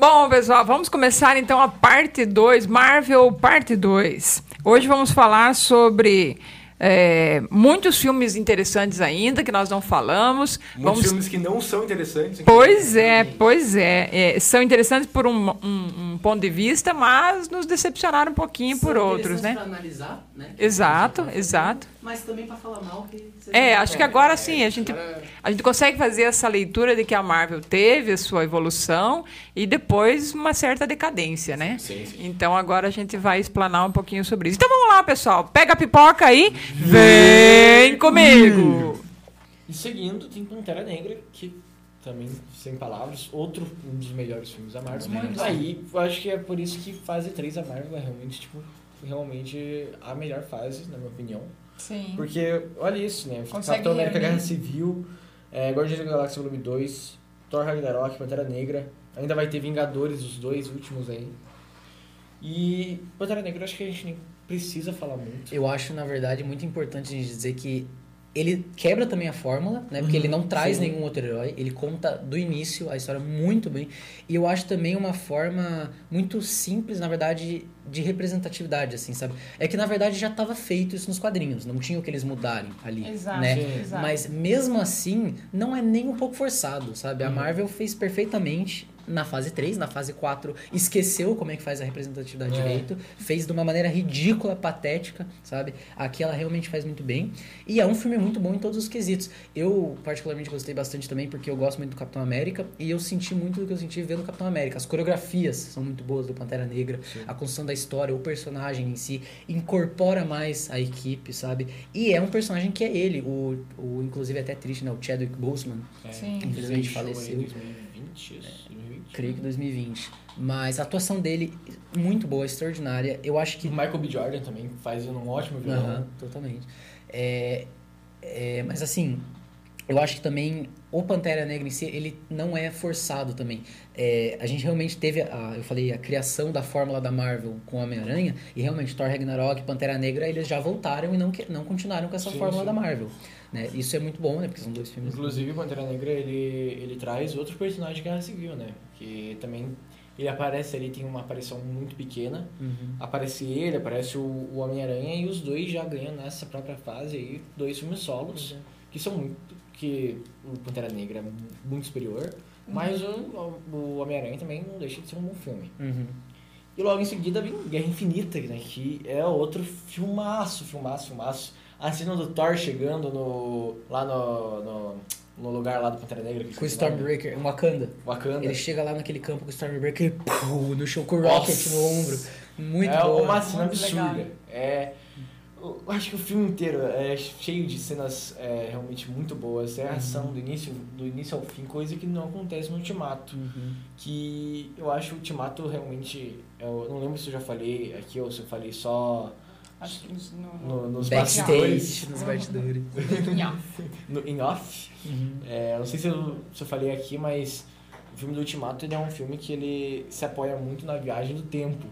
Bom, pessoal, vamos começar então a parte 2, Marvel parte 2. Hoje vamos falar sobre é, muitos filmes interessantes ainda que nós não falamos. Muitos vamos... filmes que não são interessantes. Pois é, pois é. é. São interessantes por um, um, um, ponto de vista, mas nos decepcionaram um pouquinho são por outros, né? Para analisar, né? Exato, exato. Mas também para falar mal que É, acho que agora sim a gente a gente consegue fazer essa leitura de que a Marvel teve a sua evolução e depois uma certa decadência, né? Sim, sim. Então agora a gente vai explanar um pouquinho sobre isso. Então vamos lá, pessoal. Pega a pipoca aí. Vem comigo! E seguindo, tem Pantera Negra, que também, sem palavras, outro um dos melhores filmes da Marvel. Muito Aí, eu acho que é por isso que fase 3 da Marvel é realmente, tipo, realmente a melhor fase, na minha opinião. Sim. Porque, olha isso, né? Consegue Capitão América. Guerra Civil, é, Guardiões da Galáxia Volume 2, Thor Ragnarok, Pantera Negra. Ainda vai ter Vingadores, os dois últimos aí. E Pantera Negra, eu acho que a gente nem precisa falar muito. Eu acho, na verdade, muito importante a gente dizer que ele quebra também a fórmula, né? Porque Uhum, ele não traz sim. nenhum outro herói, ele conta do início a história muito bem. E eu acho também uma forma muito simples, na verdade, de representatividade, assim, sabe? É que na verdade já estava feito isso nos quadrinhos, não tinha o que eles mudarem ali, Exato, né? Sim. Mas mesmo assim, não é nem um pouco forçado, sabe? A Uhum. Marvel fez perfeitamente na fase 3, na fase 4, esqueceu como é que faz a representatividade É. direito, fez de uma maneira ridícula, patética, sabe? Aqui ela realmente faz muito bem. E é um filme muito bom em todos os quesitos. Eu, particularmente, gostei bastante também, porque eu gosto muito do Capitão América, e eu senti muito do que eu senti vendo o Capitão América. As coreografias são muito boas do Pantera Negra, a construção da história, o personagem em si, incorpora mais a equipe, sabe? E é um personagem que é ele, o, o inclusive é até triste, né? O Chadwick Boseman, É, Sim. Infelizmente show aí faleceu. 2020, isso? 2020? creio que 2020. Mas a atuação dele, muito boa, extraordinária. Eu acho que O Michael B. Jordan também faz um ótimo vilão. Aham, totalmente. É, é, mas assim, eu acho que também o Pantera Negra em si, ele não é forçado também. É, a gente realmente teve, a, eu falei, a criação da fórmula da Marvel com o Homem-Aranha, e realmente Thor Ragnarok e Pantera Negra, eles já voltaram e não, não continuaram com essa Sim, fórmula sim. da Marvel. Né? Isso é muito bom, né? Porque são dois filmes... Inclusive, o Pantera Negra, ele, ele traz outro personagem de Guerra Civil, né? Que também, ele aparece ali, tem uma aparição muito pequena. Uhum. Aparece ele, aparece o, o Homem-Aranha, e os dois já ganham nessa própria fase aí, dois filmes solos, que são muito... que o Pantera Negra é muito superior, mas o, o Homem-Aranha também não deixa de ser um bom filme. Uhum. E logo em seguida vem Guerra Infinita, né? Que é outro filmaço, filmaço, filmaço. A cena do Thor chegando no, lá no, no, no lugar lá do Pantera Negra. que Com o nome. Stormbreaker, em Wakanda. Wakanda. Ele chega lá naquele campo com o Stormbreaker e pum, no chão com o Rocket Nossa. no ombro. Muito é boa. uma cena Muito legal. absurda. É, eu acho que o filme inteiro é cheio de cenas é, realmente muito boas. É a ação do início, do início ao fim, coisa que não acontece no Ultimato. Uhum. Que eu acho o Ultimato realmente. Eu não lembro se eu já falei aqui ou se eu falei só Acho que nos- no, no, nos bastidores. Backstage, nos bastidores. no, em off. Uhum. É, não sei se eu, se eu falei aqui, mas o filme do Ultimato ele é um filme que ele se apoia muito na viagem do tempo.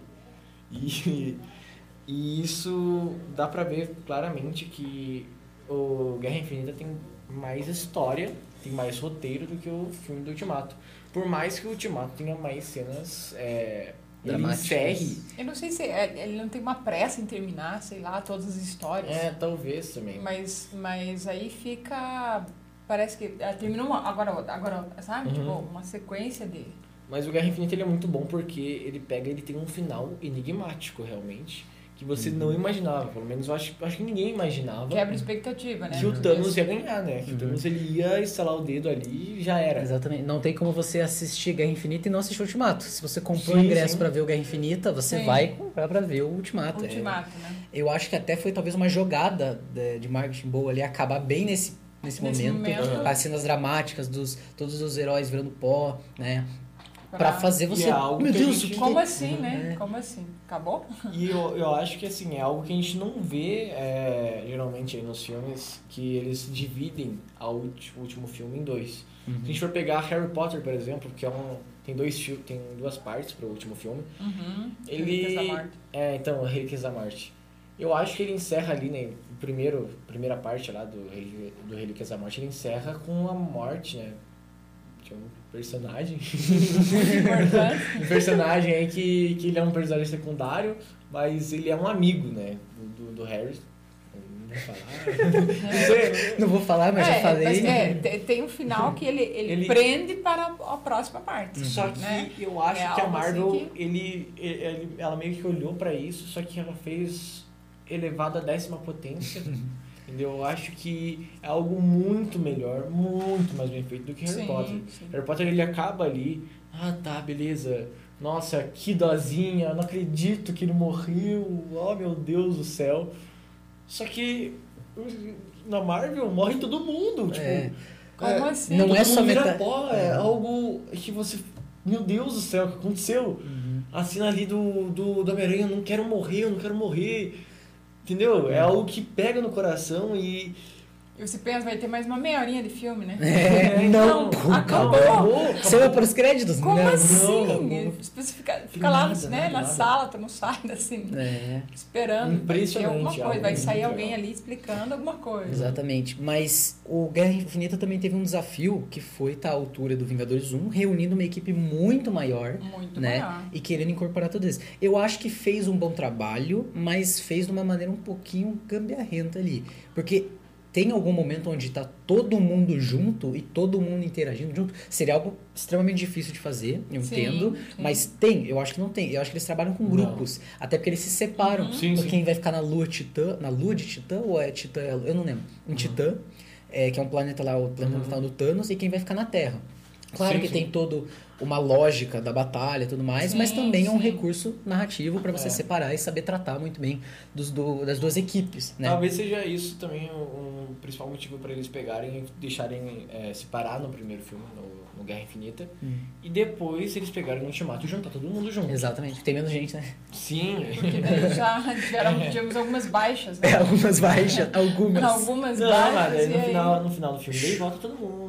E, e isso dá pra ver claramente que o Guerra Infinita tem mais história, tem mais roteiro do que o filme do Ultimato. Por mais que o Ultimato tenha mais cenas. É, ele encerre. Eu não sei se é- ele não tem uma pressa em terminar, sei lá, todas as histórias. É, talvez também. Mas, mas aí fica. Parece que ah, terminou uma, agora, agora, sabe? Uhum. Tipo, uma sequência de. Mas o Guerra Infinita ele é muito bom porque ele pega, ele tem um final enigmático realmente, que você não imaginava, pelo menos eu acho, acho que ninguém imaginava Quebra expectativa, né? que o Thanos ia ganhar, né? Que o Uhum. Thanos ele ia instalar o dedo ali e já era. Exatamente. Não tem como você assistir Guerra Infinita e não assistir Ultimato. Se você comprou o ingresso pra ver o Guerra Infinita, você Sim. vai comprar pra ver o Ultimato. É, Ultimato, né? eu acho que até foi talvez uma jogada de, de marketing boa ali, acabar bem nesse, nesse, Nesse momento. momento. As cenas dramáticas dos todos os heróis virando pó, né? Pra fazer você. é algo Meu Deus, gente- o que Como assim, né? É. Como assim? Acabou? E eu, eu acho que assim, é algo que a gente não vê é, geralmente aí nos filmes, que eles dividem o último filme em dois. Uhum. Se a gente for pegar Harry Potter, por exemplo, que é um. Tem, dois, tem duas partes para o último filme. Uhum. Ele- Relíquias da Morte. É, então, Relíquias da Morte. Eu acho que ele encerra ali, né? Primeiro, primeira parte lá do, do Relíquias da Morte, ele encerra com a morte, né? Que personagem. Muito importante. personagem aí que, que ele é um personagem secundário, mas ele é um amigo, né? Do, do, do Harry. Não vou falar. Não vou falar, mas já É, falei. mas é, te- tem um final que ele, ele, Ele- prende para a próxima parte. Só que né? eu acho É que a Marvel, assim ele, ele- ela meio que olhou pra isso, só que ela fez elevado à décima potência. Entendeu? Eu acho que é algo muito melhor, muito mais bem feito do que Harry Sim, Potter. sim. Harry Potter ele acaba ali, ah tá, beleza. Nossa, que dozinha, não acredito que ele morreu. Oh meu Deus do céu. Só que na Marvel morre todo mundo, tipo, É. Como é, assim? Não todo é só metade- pó, é É. algo que você. Meu Deus do céu, o que aconteceu? Uhum. A cena ali do, do, do Homem-Aranha, não quero morrer, eu não quero morrer. Entendeu? É algo que pega no coração e. E você pensa, vai ter mais uma meia horinha de filme, né? É, não, Não, acabou. Você vai para os créditos? Como não, assim? não. Especifica- fica lá, nada, né, na nada. sala, tu não sai assim, É, esperando. Impressionante, Vai alguma coisa, vai sair alguém ali explicando alguma coisa. exatamente. Mas o Guerra Infinita também teve um desafio que foi estar à altura do Vingadores 1, reunindo uma equipe muito maior. Muito né? maior. E querendo incorporar tudo isso. Eu acho que fez um bom trabalho, mas fez de uma maneira um pouquinho gambiarrenta ali. Porque tem algum momento onde tá todo mundo junto e todo mundo interagindo junto. Seria algo extremamente difícil de fazer, eu Sim, entendo. sim. Mas tem, eu acho que não tem. Eu acho que eles trabalham com Não. grupos. Até porque eles se separam. Uhum. Sim, Então, sim. Quem vai ficar na lua titã. Na lua de titã ou é titã? Eu não lembro. Um titã, é, que é um planeta lá, o planeta Uhum. do Thanos, e quem vai ficar na Terra. Claro Sim, que sim. tem todo uma lógica da batalha e tudo mais, mas Sim, também é um recurso narrativo para você É. separar e saber tratar muito bem dos, do- das duas equipes, né? Talvez seja isso também um, um principal motivo para eles pegarem e deixarem é, separar no primeiro filme, no, no Guerra Infinita. Hum. E depois eles pegaram no Ultimato e juntar todo mundo junto. Exatamente. Tem menos gente, né? Sim. Porque daí já tiveram, tivemos algumas baixas, né? É, algumas baixas, algumas. Algumas Não, baixas. mas aí no final, no final do filme daí volta todo mundo.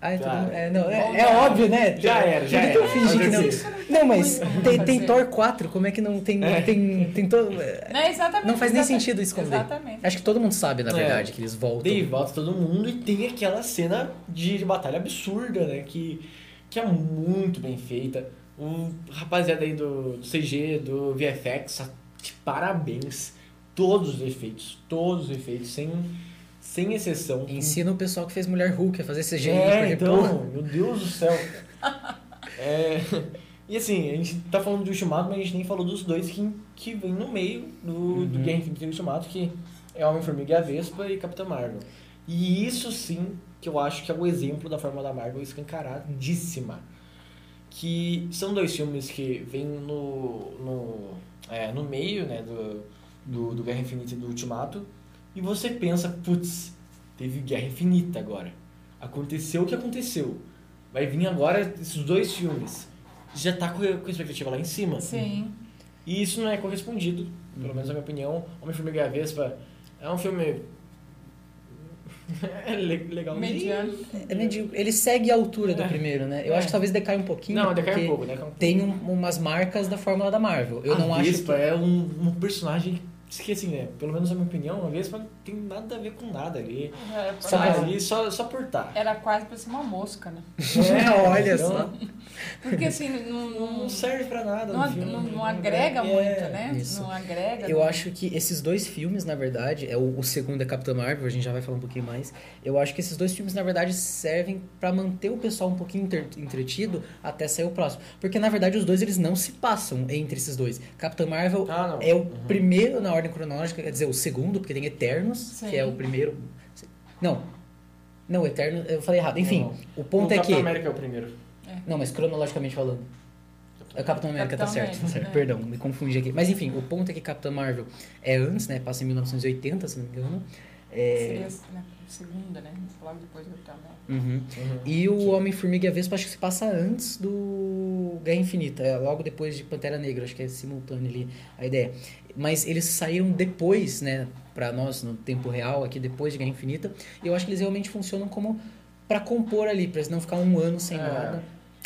Ai, todo Já. mundo- é, não, é, é óbvio, né? Já era, já Por que que eu era. fingi que não. Mas Não, mas tem, tem fazer. Thor 4, como é que não tem. É. Tem, tem todo. Não, exatamente, Não faz nem sentido esconder. Exatamente. Acho que todo mundo sabe, na É. verdade, que eles voltam. Daí volta todo mundo e tem aquela cena de batalha absurda, né? Que, que é muito bem feita. O rapaziada aí do, do CG, do VFX, de parabéns. Todos os efeitos, todos os efeitos, sem, sem exceção. Ensina o pessoal que fez Mulher Hulk a fazer CGI É, então, meu Deus do céu. É, e assim, a gente tá falando do Ultimato, mas a gente nem falou dos dois que, que vem no meio do, do Uhum. Guerra Infinita e Ultimato, que é Homem-Formiga e a Vespa e Capitã Marvel. E isso sim que eu acho que é o exemplo da forma da Marvel escancaradíssima. Que são dois filmes que vêm no, no, é, no meio né, do, do, do Guerra Infinita e do Ultimato. E você pensa, putz, teve Guerra Infinita agora. Aconteceu o que aconteceu. Vai vir agora esses dois filmes. Já tá com a expectativa lá em cima. Sim. E isso não é correspondido, pelo menos na minha opinião. Homem-Formiga e a Vespa é um filme. é le- legal. Mediano. É medíocre. Ele segue a altura do É. primeiro, né? Eu É. acho que talvez decaia um pouquinho. Não, decai porque um pouco, né? Um- Tem um- umas marcas da fórmula da Marvel. Eu a não acho que... Vespa é um, um personagem que, assim, né? Pelo menos na minha opinião, a Vespa não tem nada a ver com nada ali. Era, Só Tá tá ali, só, só por tá. era quase pra ser uma mosca, né? É, olha então, só. Porque assim, não, não, Não serve pra nada. não, filme. não- não agrega É, muito, né? isso. Não agrega. Eu não- acho que esses dois filmes, na verdade, é o, o segundo é Capitã Marvel, a gente já vai falar um pouquinho mais. Eu acho que esses dois filmes, na verdade, servem pra manter o pessoal um pouquinho inter- entretido até sair o próximo. Porque, na verdade, os dois eles não se passam entre esses dois. Capitã Marvel Ah, não. é o Uhum. primeiro na ordem cronológica, quer dizer, o segundo, porque tem Eternos, Sim. que é o primeiro. Não. Não, Eterno, eu falei errado. Enfim, Não. o ponto o é que. Capitão América é o primeiro. Não, mas cronologicamente falando. É Capitão América, Capitão tá certo, América, tá certo. é. Perdão, me confundi aqui. Mas enfim, o ponto é que Capitã Marvel é antes, né? Passa em 1980, se não me engano. É... Seria né, segunda, né? Logo depois do Capitão. Uhum. Uhum. E o Homem-Formiga e a Vespa acho que se passa antes do Guerra Infinita, é logo depois de Pantera Negra, acho que é simultâneo ali a ideia. Mas eles saíram depois, né, pra nós, no tempo real, aqui depois de Guerra Infinita, e eu acho que eles realmente funcionam como pra compor ali, pra eles não ficar um ano sem É. nada,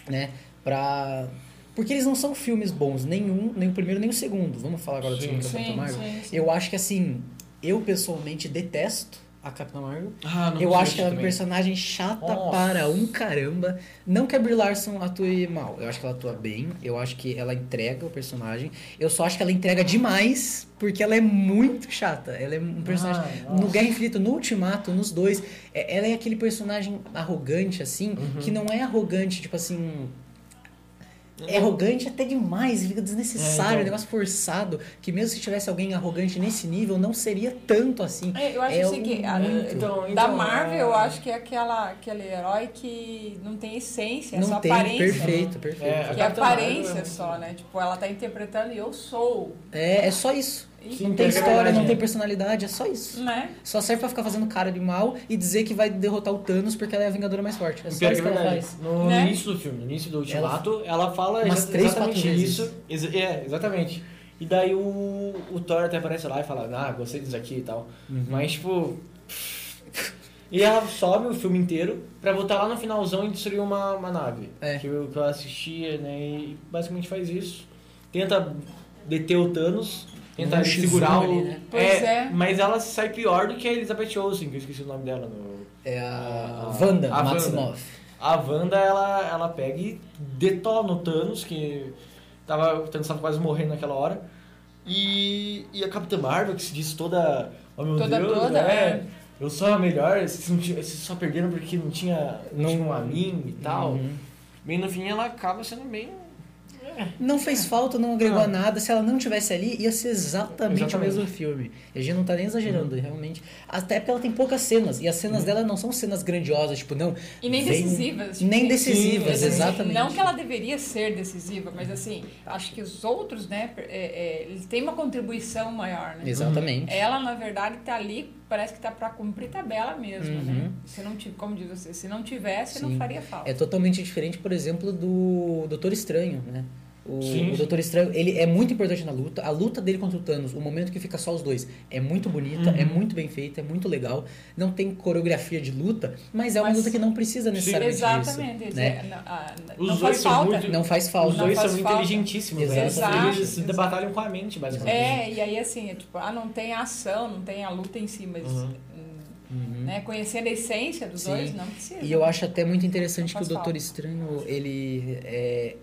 né, pra... Porque eles não são filmes bons, nenhum, nem o primeiro nem o segundo. Vamos falar agora do segundo da Capitã Sim, Marvel? sim, sim. Eu acho que assim, eu pessoalmente detesto a Capitã Marvel. Ah, não Eu acho que ela é uma personagem chata Nossa. para um caramba. Não que a Brie Larson atue mal. Eu acho que ela atua bem. Eu acho que ela entrega o personagem. Eu só acho que ela entrega demais porque ela é muito chata. Ela é um personagem. Ah, no. Guerra Infinita, no Ultimato, nos dois. é- Ela é aquele personagem arrogante, assim, Uhum. que não é arrogante, tipo assim. É arrogante até demais, fica desnecessário, É, então. um negócio forçado, que mesmo se tivesse alguém arrogante nesse nível, não seria tanto assim. É, eu acho É o seguinte, a- muito. Então, da então, Marvel, é- eu acho que é aquela, aquele herói que não tem essência, é não só tem, aparência. perfeito, perfeito. É, Que é aparência é- só, né? Tipo, ela tá interpretando e eu sou, É, é só isso. Sim, não tem é história, não é. tem personalidade, é só isso. né? Só serve pra ficar fazendo cara de mal e dizer que vai derrotar o Thanos porque ela é a Vingadora mais forte. É só pior isso que é ela verdade. faz. No Né? início do filme, no início do Ultimato, ela, fala Umas exa- três, exatamente quatro vezes. isso. Exa- é, exatamente. E daí o, o Thor até aparece lá e fala, ah, gostei disso aqui e tal. Uhum. Mas, tipo. E ela sobe o filme inteiro pra voltar lá no finalzão e destruir uma, uma nave. É. Que, eu, que eu assistia, né? E basicamente faz isso. Tenta deter o Thanos. Tenta Um X1 segurar o. ali, né? Pois é. Mas ela sai pior do que a Elizabeth Olsen, que eu esqueci o nome dela no. É a A- Wanda a Maximoff. A Wanda, ela, ela pega e detona o Thanos, que tava, o Thanos tava quase morrendo naquela hora. E, e a Capitã Marvel, que se diz toda. Oh meu Toda, Deus, toda, é, é. Eu sou a melhor, vocês, não tinham- vocês só perderam porque não tinha, não Não- tinham a mim e tal. Uhum. Bem no fim ela acaba sendo bem. Não fez falta, não agregou Não. a nada. Se ela não tivesse ali, ia ser exatamente, Exatamente. o mesmo filme. E a gente não tá nem exagerando, realmente. Até porque ela tem poucas cenas. E as cenas dela não são cenas grandiosas, tipo, não. E nem vem- decisivas. tipo, Nem decisivas, Sim, exatamente. Não que ela deveria ser decisiva, mas assim, acho que os outros, né, é, é, eles têm uma contribuição maior, né? Exatamente. Ela, na verdade, tá ali, parece que tá pra cumprir tabela mesmo, Uhum. né? Se não, ti- como diz você, se não tivesse, não Sim. faria falta. É totalmente diferente, por exemplo, do Doutor Estranho, né? O, Sim, o Doutor Estranho, ele é muito importante na luta. A luta dele contra o Thanos, o momento que fica só os dois, é muito bonita, Uhum. é muito bem feita, é muito legal. Não tem coreografia de luta, mas é uma Mas- luta que não precisa necessariamente Exatamente. disso. Né? é, não, ah, Os não dois faz são falta. muito- Não faz Os falta. Não dois são falta. inteligentíssimos, né? Exato. Eles Exato. batalham com a mente, basicamente. É, e aí assim, é tipo, ah, não tem a ação, não tem a luta em si, mas Uhum. hum, né, conhecendo a essência dos Sim. dois, não precisa. E eu acho até muito interessante que o Doutor. Estranho, ele é.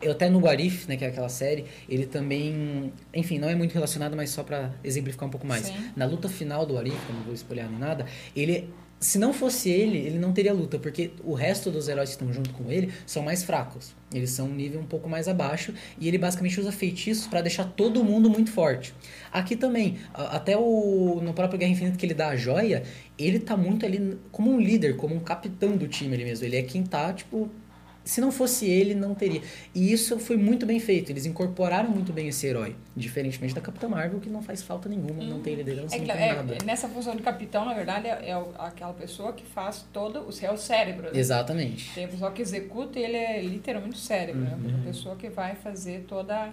Eu até no Warif, né, que é aquela série, ele também, enfim, não é muito relacionado, mas só pra exemplificar um pouco mais. Sim. Na luta final do Warif, não vou espolhar nem nada, ele, se não fosse ele, ele não teria luta, porque o resto dos heróis que estão junto com ele são mais fracos. Eles são um nível um pouco mais abaixo e ele basicamente usa feitiços pra deixar todo mundo muito forte. Aqui também, até o no próprio Guerra Infinita que ele dá a joia, ele tá muito ali como um líder, como um capitão do time ele mesmo. Ele é quem tá, tipo, se não fosse ele, não teria. E isso foi muito bem feito. Eles incorporaram muito bem esse herói. Diferentemente da Capitã Marvel, que não faz falta nenhuma, não tem liderança, É, não tem é, nada. nessa função de capitão, na verdade, é, é o- aquela pessoa que faz todo o seu cérebro. né? Exatamente. Tem a pessoa que executa e ele é literalmente o cérebro, né? Uhum. A pessoa que vai fazer toda.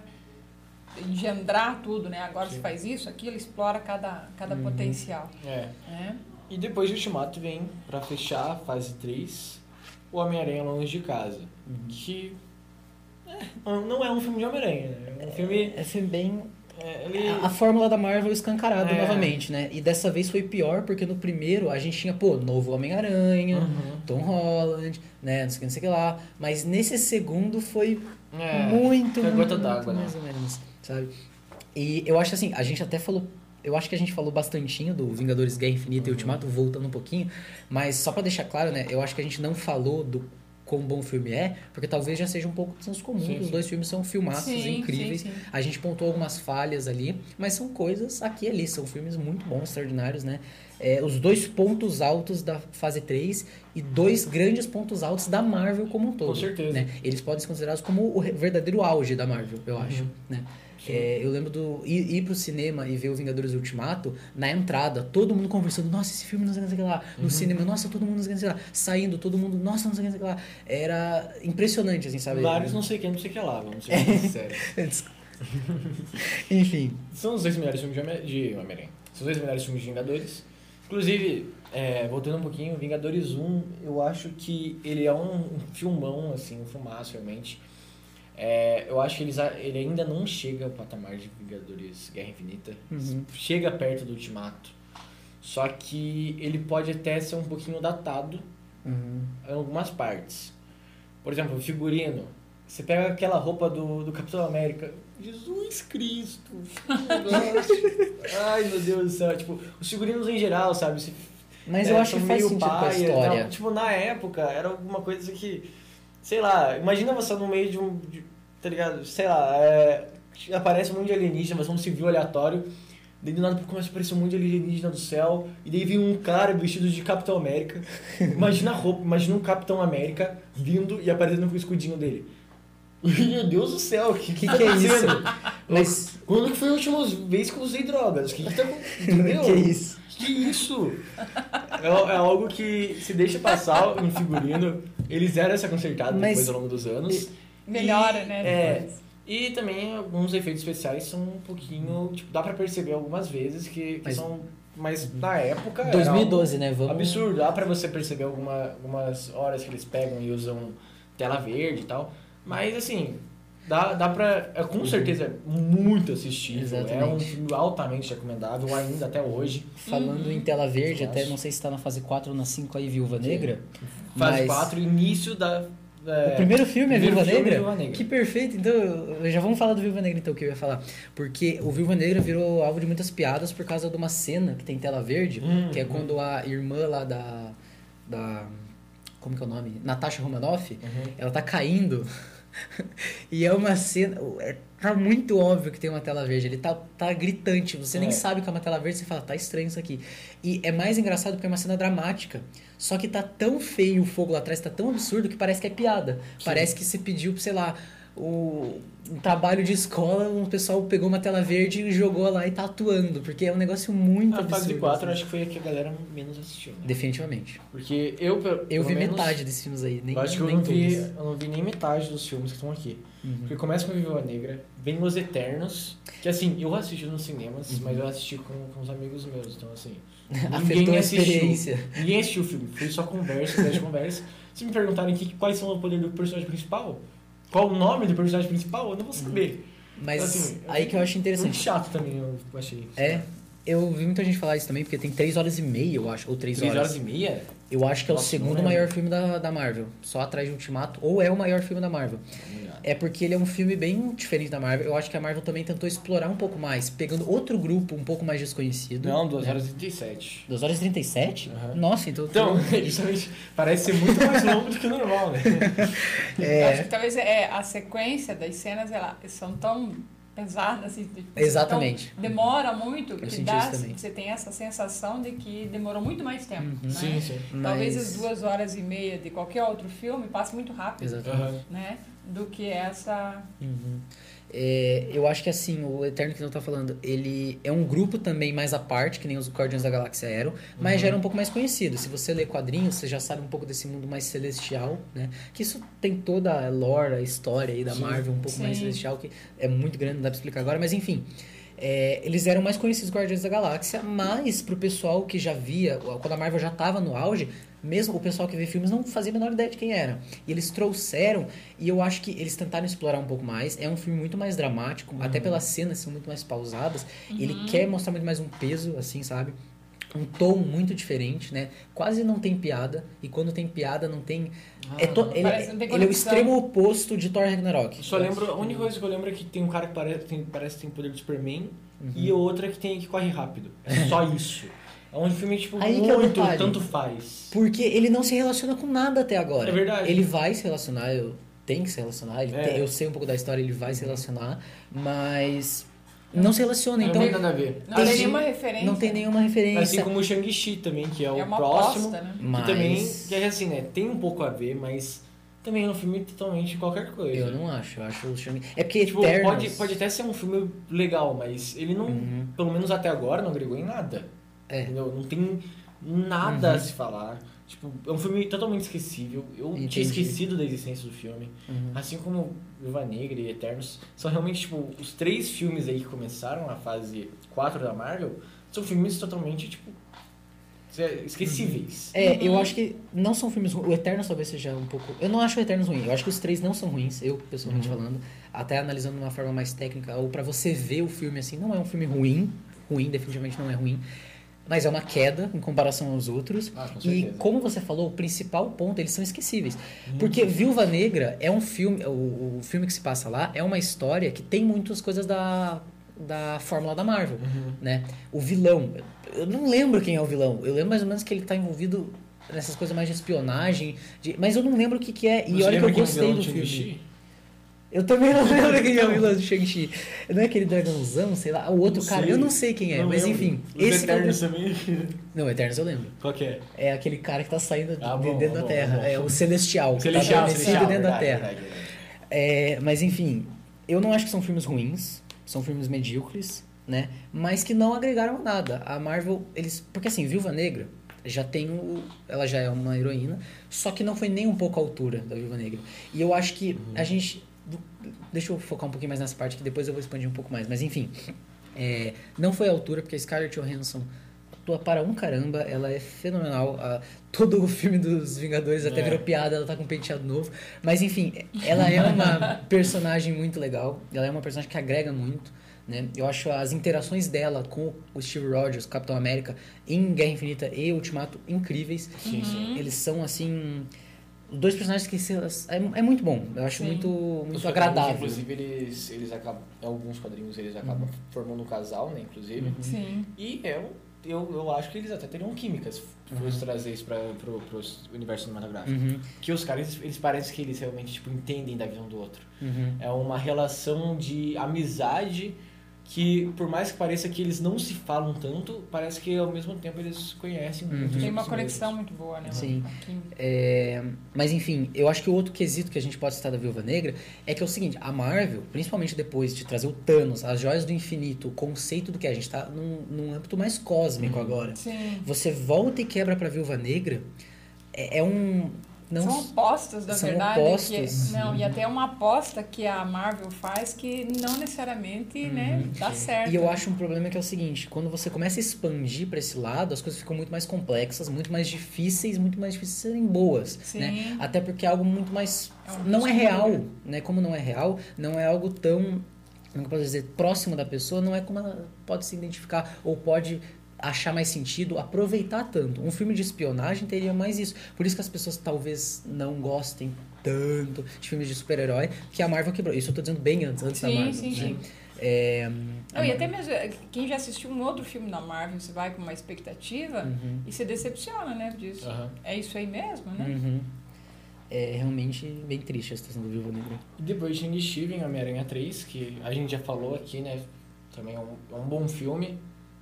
engendrar tudo, né? Agora se faz isso, aquilo, explora cada, cada Uhum. potencial. É. Né? E depois de Ultimato vem, pra fechar a fase 3, o Homem-Aranha Longe de Casa. Que é, não é um filme de Homem-Aranha, né? é um filme... É filme bem. é, ele... A fórmula da Marvel escancarada É. novamente, né? E dessa vez foi pior, porque no primeiro a gente tinha, pô, novo Homem-Aranha, Uhum. Tom Holland, né? Não sei o que, não sei o que lá. Mas nesse segundo foi É, muito, foi muito, gota muito d'água, né? mais ou menos, sabe? E eu acho assim, a gente até falou, eu acho que a gente falou bastantinho do Vingadores Guerra Infinita e Uhum. Ultimato, voltando um pouquinho, mas só pra deixar claro, né, eu acho que a gente não falou do quão bom o filme é, porque talvez já seja um pouco de senso comum, Sim, os dois filmes são filmaços Sim, incríveis. sim, sim. A gente pontuou algumas falhas ali, mas são coisas aqui e ali, são filmes muito bons, extraordinários, né? É, os dois pontos altos da fase 3 e dois grandes pontos altos da Marvel como um todo. Com certeza. né? Eles podem ser considerados como o verdadeiro auge da Marvel, eu acho. Né? É, eu lembro do ir, ir pro cinema e ver o Vingadores Ultimato, na entrada, todo mundo conversando, nossa, esse filme não sei o que, lá. No cinema, nossa, todo mundo não sei o que, lá. Saindo, todo mundo, nossa, não sei o que, lá. Era impressionante, assim, sabe? Vários não sei quem, não sei o que lá, vamos ser bem sinceros. Enfim. São os dois melhores filmes de Homem- de Homem-Aranha. São os dois melhores filmes de Vingadores. Inclusive, é, voltando um pouquinho, Vingadores 1, eu acho que ele é um, um filmão, assim, um filmaço, realmente. É, eu acho que eles, ele ainda não chega ao patamar de Vingadores Guerra Infinita. Uhum. Chega perto do Ultimato. Só que ele pode até ser um pouquinho datado Uhum. em algumas partes. Por exemplo, o figurino. Você pega aquela roupa do, do Capitão América. Jesus Cristo! Ai, meu Deus do céu. Tipo, os figurinos em geral, sabe? Mas é, eu acho que faz sentido com a paia. história. Não, tipo, na época, era alguma coisa que... Sei lá, imagina você no meio de um... de- tá ligado? Sei lá, é, aparece um monte de alienígena, mas é um civil aleatório. Daí do nada começa a aparecer um monte de alienígena do céu. E daí vem um cara vestido de Capitão América. Imagina a roupa, imagina um Capitão América vindo e aparecendo com o escudinho dele. Meu Deus do céu, o que, Que tá que é isso? acontecendo? Mas. Quando que foi a última vez que eu usei drogas? O que, que tá Entendeu? que isso? Que isso? É, é algo que se deixa passar em figurino. Eles eram essa consertada Mas- depois ao longo dos anos. Melhora, E- né? É. depois. E também alguns efeitos especiais são um pouquinho. Tipo, dá pra perceber algumas vezes que, que Mas- são. Mas na época. era 2012, né? Vamos. Absurdo. Dá pra você perceber alguma, algumas horas que eles pegam e usam tela verde e tal. Mas assim. Dá, dá pra. É, com certeza é muito assistível. É um Exatamente. filme altamente recomendável ainda até hoje. Falando em tela verde, até não sei se tá na fase 4 ou na 5 aí, Viúva Negra. Fase mas 4, início da. é, O primeiro filme é Viúva filme é Negra? Viúva Negra. Que perfeito. Então, já vamos falar do Viúva Negra então, que eu ia falar. Porque o Viúva Negra virou alvo de muitas piadas por causa de uma cena que tem tela verde, Hum, que é hum. quando a irmã lá da... da como que é o nome? Natasha Romanoff, Uhum. ela tá caindo. e é uma cena. É, tá muito óbvio que tem uma tela verde. Ele tá, tá gritante. Você nem É. sabe que é uma tela verde. Você fala, tá estranho isso aqui. E é mais engraçado porque é uma cena dramática. Só que tá tão feio o fogo lá atrás, tá tão absurdo que parece que é piada. Parece que você pediu, sei lá, o, um trabalho de escola, um pessoal pegou uma tela verde e jogou lá e tá atuando. Porque é um negócio muito A absurdo. fase 4 assim. acho que foi a que a galera menos assistiu. Né? Definitivamente. Porque eu, pelo Eu vi menos, metade desses filmes aí, nem, eu acho que eu não, vi, eu não vi nem metade dos filmes que estão aqui. Uhum. Porque começa com a Viúva Negra, vem Os Eternos, que assim, eu assisti nos cinemas, Uhum. mas eu assisti com, com os amigos meus, então assim. Afetou a experiência. Ninguém assistiu o filme, foi só conversa, conversa, conversa. Se me perguntarem que, quais são o poder do personagem principal, qual o nome do personagem principal, eu não vou saber. Mas Assim, aí que eu acho Muito interessante. chato também, eu achei. É, eu vi muita gente falar isso também, porque tem 3 horas e meia, eu acho, ou 3 Três horas. horas e meia? Eu acho que é o Nossa, segundo não lembro. maior filme da, da Marvel, só atrás de Ultimato, ou é o maior filme da Marvel. É porque ele é um filme bem diferente da Marvel. Eu acho que a Marvel também tentou explorar um pouco mais, pegando outro grupo um pouco mais desconhecido. Não, 2 né? horas e 37. 2 horas e 37? Aham. Nossa, então. Então, justamente, parece ser muito mais longo do que o normal, né? Eu acho é. que talvez é, a sequência das cenas ela, são tão pesadas, assim, de- Exatamente. tão- demora muito, que dá, você tem essa sensação de que demorou muito mais tempo. Uhum. Né? Sim, sim. Talvez Mas- as duas horas e meia de qualquer outro filme passe muito rápido, Exatamente. Né? Do que essa. Uhum. É, eu acho que assim, o Eterno que não tá falando, ele é um grupo também mais à parte, que nem os Guardiões da Galáxia eram, mas Uhum. já era um pouco mais conhecido. Se você lê quadrinhos, você já sabe um pouco desse mundo mais celestial, né? Que isso tem toda a lore, a história aí da Sim. Marvel, um pouco mais Sim. celestial, que é muito grande, não dá pra explicar agora, mas enfim. É, eles eram mais conhecidos Guardiões da Galáxia, mas pro pessoal que já via, quando a Marvel já tava no auge, mesmo o pessoal que vê filmes não fazia a menor ideia de quem era. E eles trouxeram, e eu acho que eles tentaram explorar um pouco mais. É um filme muito mais dramático, até pelas cenas são muito mais pausadas. Ele quer mostrar muito mais um peso, assim, sabe? Um tom muito diferente, né? Quase não tem piada, e quando tem piada não tem. é to- ele, Parece tem ele é o extremo oposto de Thor Ragnarok. Só lembro, a única coisa que eu lembro é que tem um cara que parece, tem, parece que tem poder do Superman Uhum. e outra que tem que corre rápido. É só isso. É um filme, tipo, Aí que é o muito, detalhe. tanto faz. Porque ele não se relaciona com nada até agora. É verdade. Ele vai se relacionar, eu tenho que se relacionar, ele É. tem- eu sei um pouco da história, ele vai se relacionar, mas não se relaciona, então não tem nada a ver. Não tem Assim, nenhuma referência. não tem nenhuma referência. Assim como o Shang-Chi também, que é o É uma próximo. aposta, né? Mas- Que também, que é assim, né? Tem um pouco a ver, mas também é um filme totalmente qualquer coisa. Eu não acho, eu acho o. É porque Tipo, Eternos... pode, pode até ser um filme legal, mas ele não, Uhum. pelo menos até agora, não agregou em nada. É. Entendeu? Não tem nada Uhum. a se falar. Tipo, é um filme totalmente esquecível. Eu Entendi. tinha esquecido da existência do filme. Uhum. Assim como Viúva Negra e Eternos, são realmente, tipo, os três filmes aí que começaram a fase 4 da Marvel, são filmes totalmente, tipo, é, esquecíveis. É, eu acho que não são filmes ruins. O Eternos talvez seja um pouco. Eu não acho o Eternos ruim. Eu acho que os três não são ruins, eu pessoalmente Uhum. falando. Até analisando de uma forma mais técnica, ou pra você ver o filme assim, não é um filme ruim. Ruim, definitivamente não é ruim. Mas é uma queda em comparação aos outros. Ah, com e como você falou, o principal ponto, eles são esquecíveis. Porque Viúva Negra é um filme, o, o filme que se passa lá é uma história que tem muitas coisas da, da fórmula da Marvel, Uhum. né? O vilão, eu não lembro quem é o vilão. Eu lembro mais ou menos que ele tá envolvido nessas coisas mais de espionagem, de- mas eu não lembro o que que é. E Você olha que eu é gostei vilão do filme. Eu também não lembro quem é o vilão do Shang-Chi. Não é aquele dragãozão, sei lá. O outro Não cara, sei. eu não sei quem é, Não mas lembro. enfim. Os esse que Eternos também. Não, Eternos eu lembro. Qual que é? É aquele cara que tá saindo de Ah, bom, dentro da bom, Terra. bom. É o Celestial. que Celestial, tá adormecido Celestial, dentro da verdade, Terra. verdade, verdade. É, mas enfim, eu não acho que são filmes ruins, são filmes medíocres, né? Mas que não agregaram nada. A Marvel, eles. Porque assim, Viúva Negra já tem o. Ela já é uma heroína, só que não foi nem um pouco a altura da Viúva Negra. E eu acho que a gente. Deixa eu focar um pouquinho mais nessa parte que depois eu vou expandir um pouco mais. Mas enfim, é, não foi a altura, porque a Scarlett Johansson atua para um caramba, ela é fenomenal. A- todo o filme dos Vingadores até É. virou piada, ela tá com um penteado novo. Mas enfim, ela é uma personagem muito legal, ela é uma personagem que agrega muito. Né? Eu acho as interações dela com o Steve Rogers, Capitão América, em Guerra Infinita e Ultimato incríveis. Sim, sim. Eles são assim. Dois personagens que se, é, é muito bom. Eu acho Sim. muito, muito quadrinhos, agradável. Inclusive, eles, eles acabam. Alguns quadrinhos eles acabam formando um casal, né? Inclusive. Uhum. Sim. E eu, eu, eu acho que eles até teriam química se fosse trazer isso para pro, pro universo cinematográfico. Uhum, Que os caras, eles parecem que eles realmente tipo, entendem da visão do outro. uhum. É uma relação de amizade que, por mais que pareça que eles não se falam tanto, parece que ao mesmo tempo eles conhecem Uhum. muito. Tem uma conexão mesmos. muito boa, né? Sim. Química. É, mas enfim, eu acho que o outro quesito que a gente pode citar da Viúva Negra é que é o seguinte, a Marvel, principalmente depois de trazer o Thanos, as joias do infinito, o conceito do que é, a gente tá num, num âmbito mais cósmico Uhum. agora. Sim. Você volta e quebra pra Viúva Negra, é, é um... Não, São apostas, da são verdade. opostos. Que, não, e até uma aposta que a Marvel faz que não necessariamente né, dá certo. Uhum. E eu acho um problema que é o seguinte, quando você começa a expandir pra esse lado, as coisas ficam muito mais complexas, muito mais difíceis, muito mais difíceis de serem boas, Sim. né? Até porque é algo muito mais É um não é real, né? Como não é real, não é algo tão como eu posso dizer, próximo da pessoa, não é como ela pode se identificar ou pode achar mais sentido, aproveitar tanto. Um filme de espionagem teria mais isso. Por isso que as pessoas talvez não gostem tanto de filmes de super-herói, que a Marvel quebrou. Isso eu tô dizendo bem antes, antes da Sim, Marvel. sim, né? sim. É, Não, e até mesmo quem já assistiu um outro filme da Marvel, você vai com uma expectativa Uhum. e se decepciona, né? Disso. Aham. É isso aí mesmo, né? Uhum. É realmente bem triste a situação do Viúva Negra. E depois de Shang-Chi vem Homem-Aranha 3, que a gente já falou aqui, né? Também é um, é um bom filme.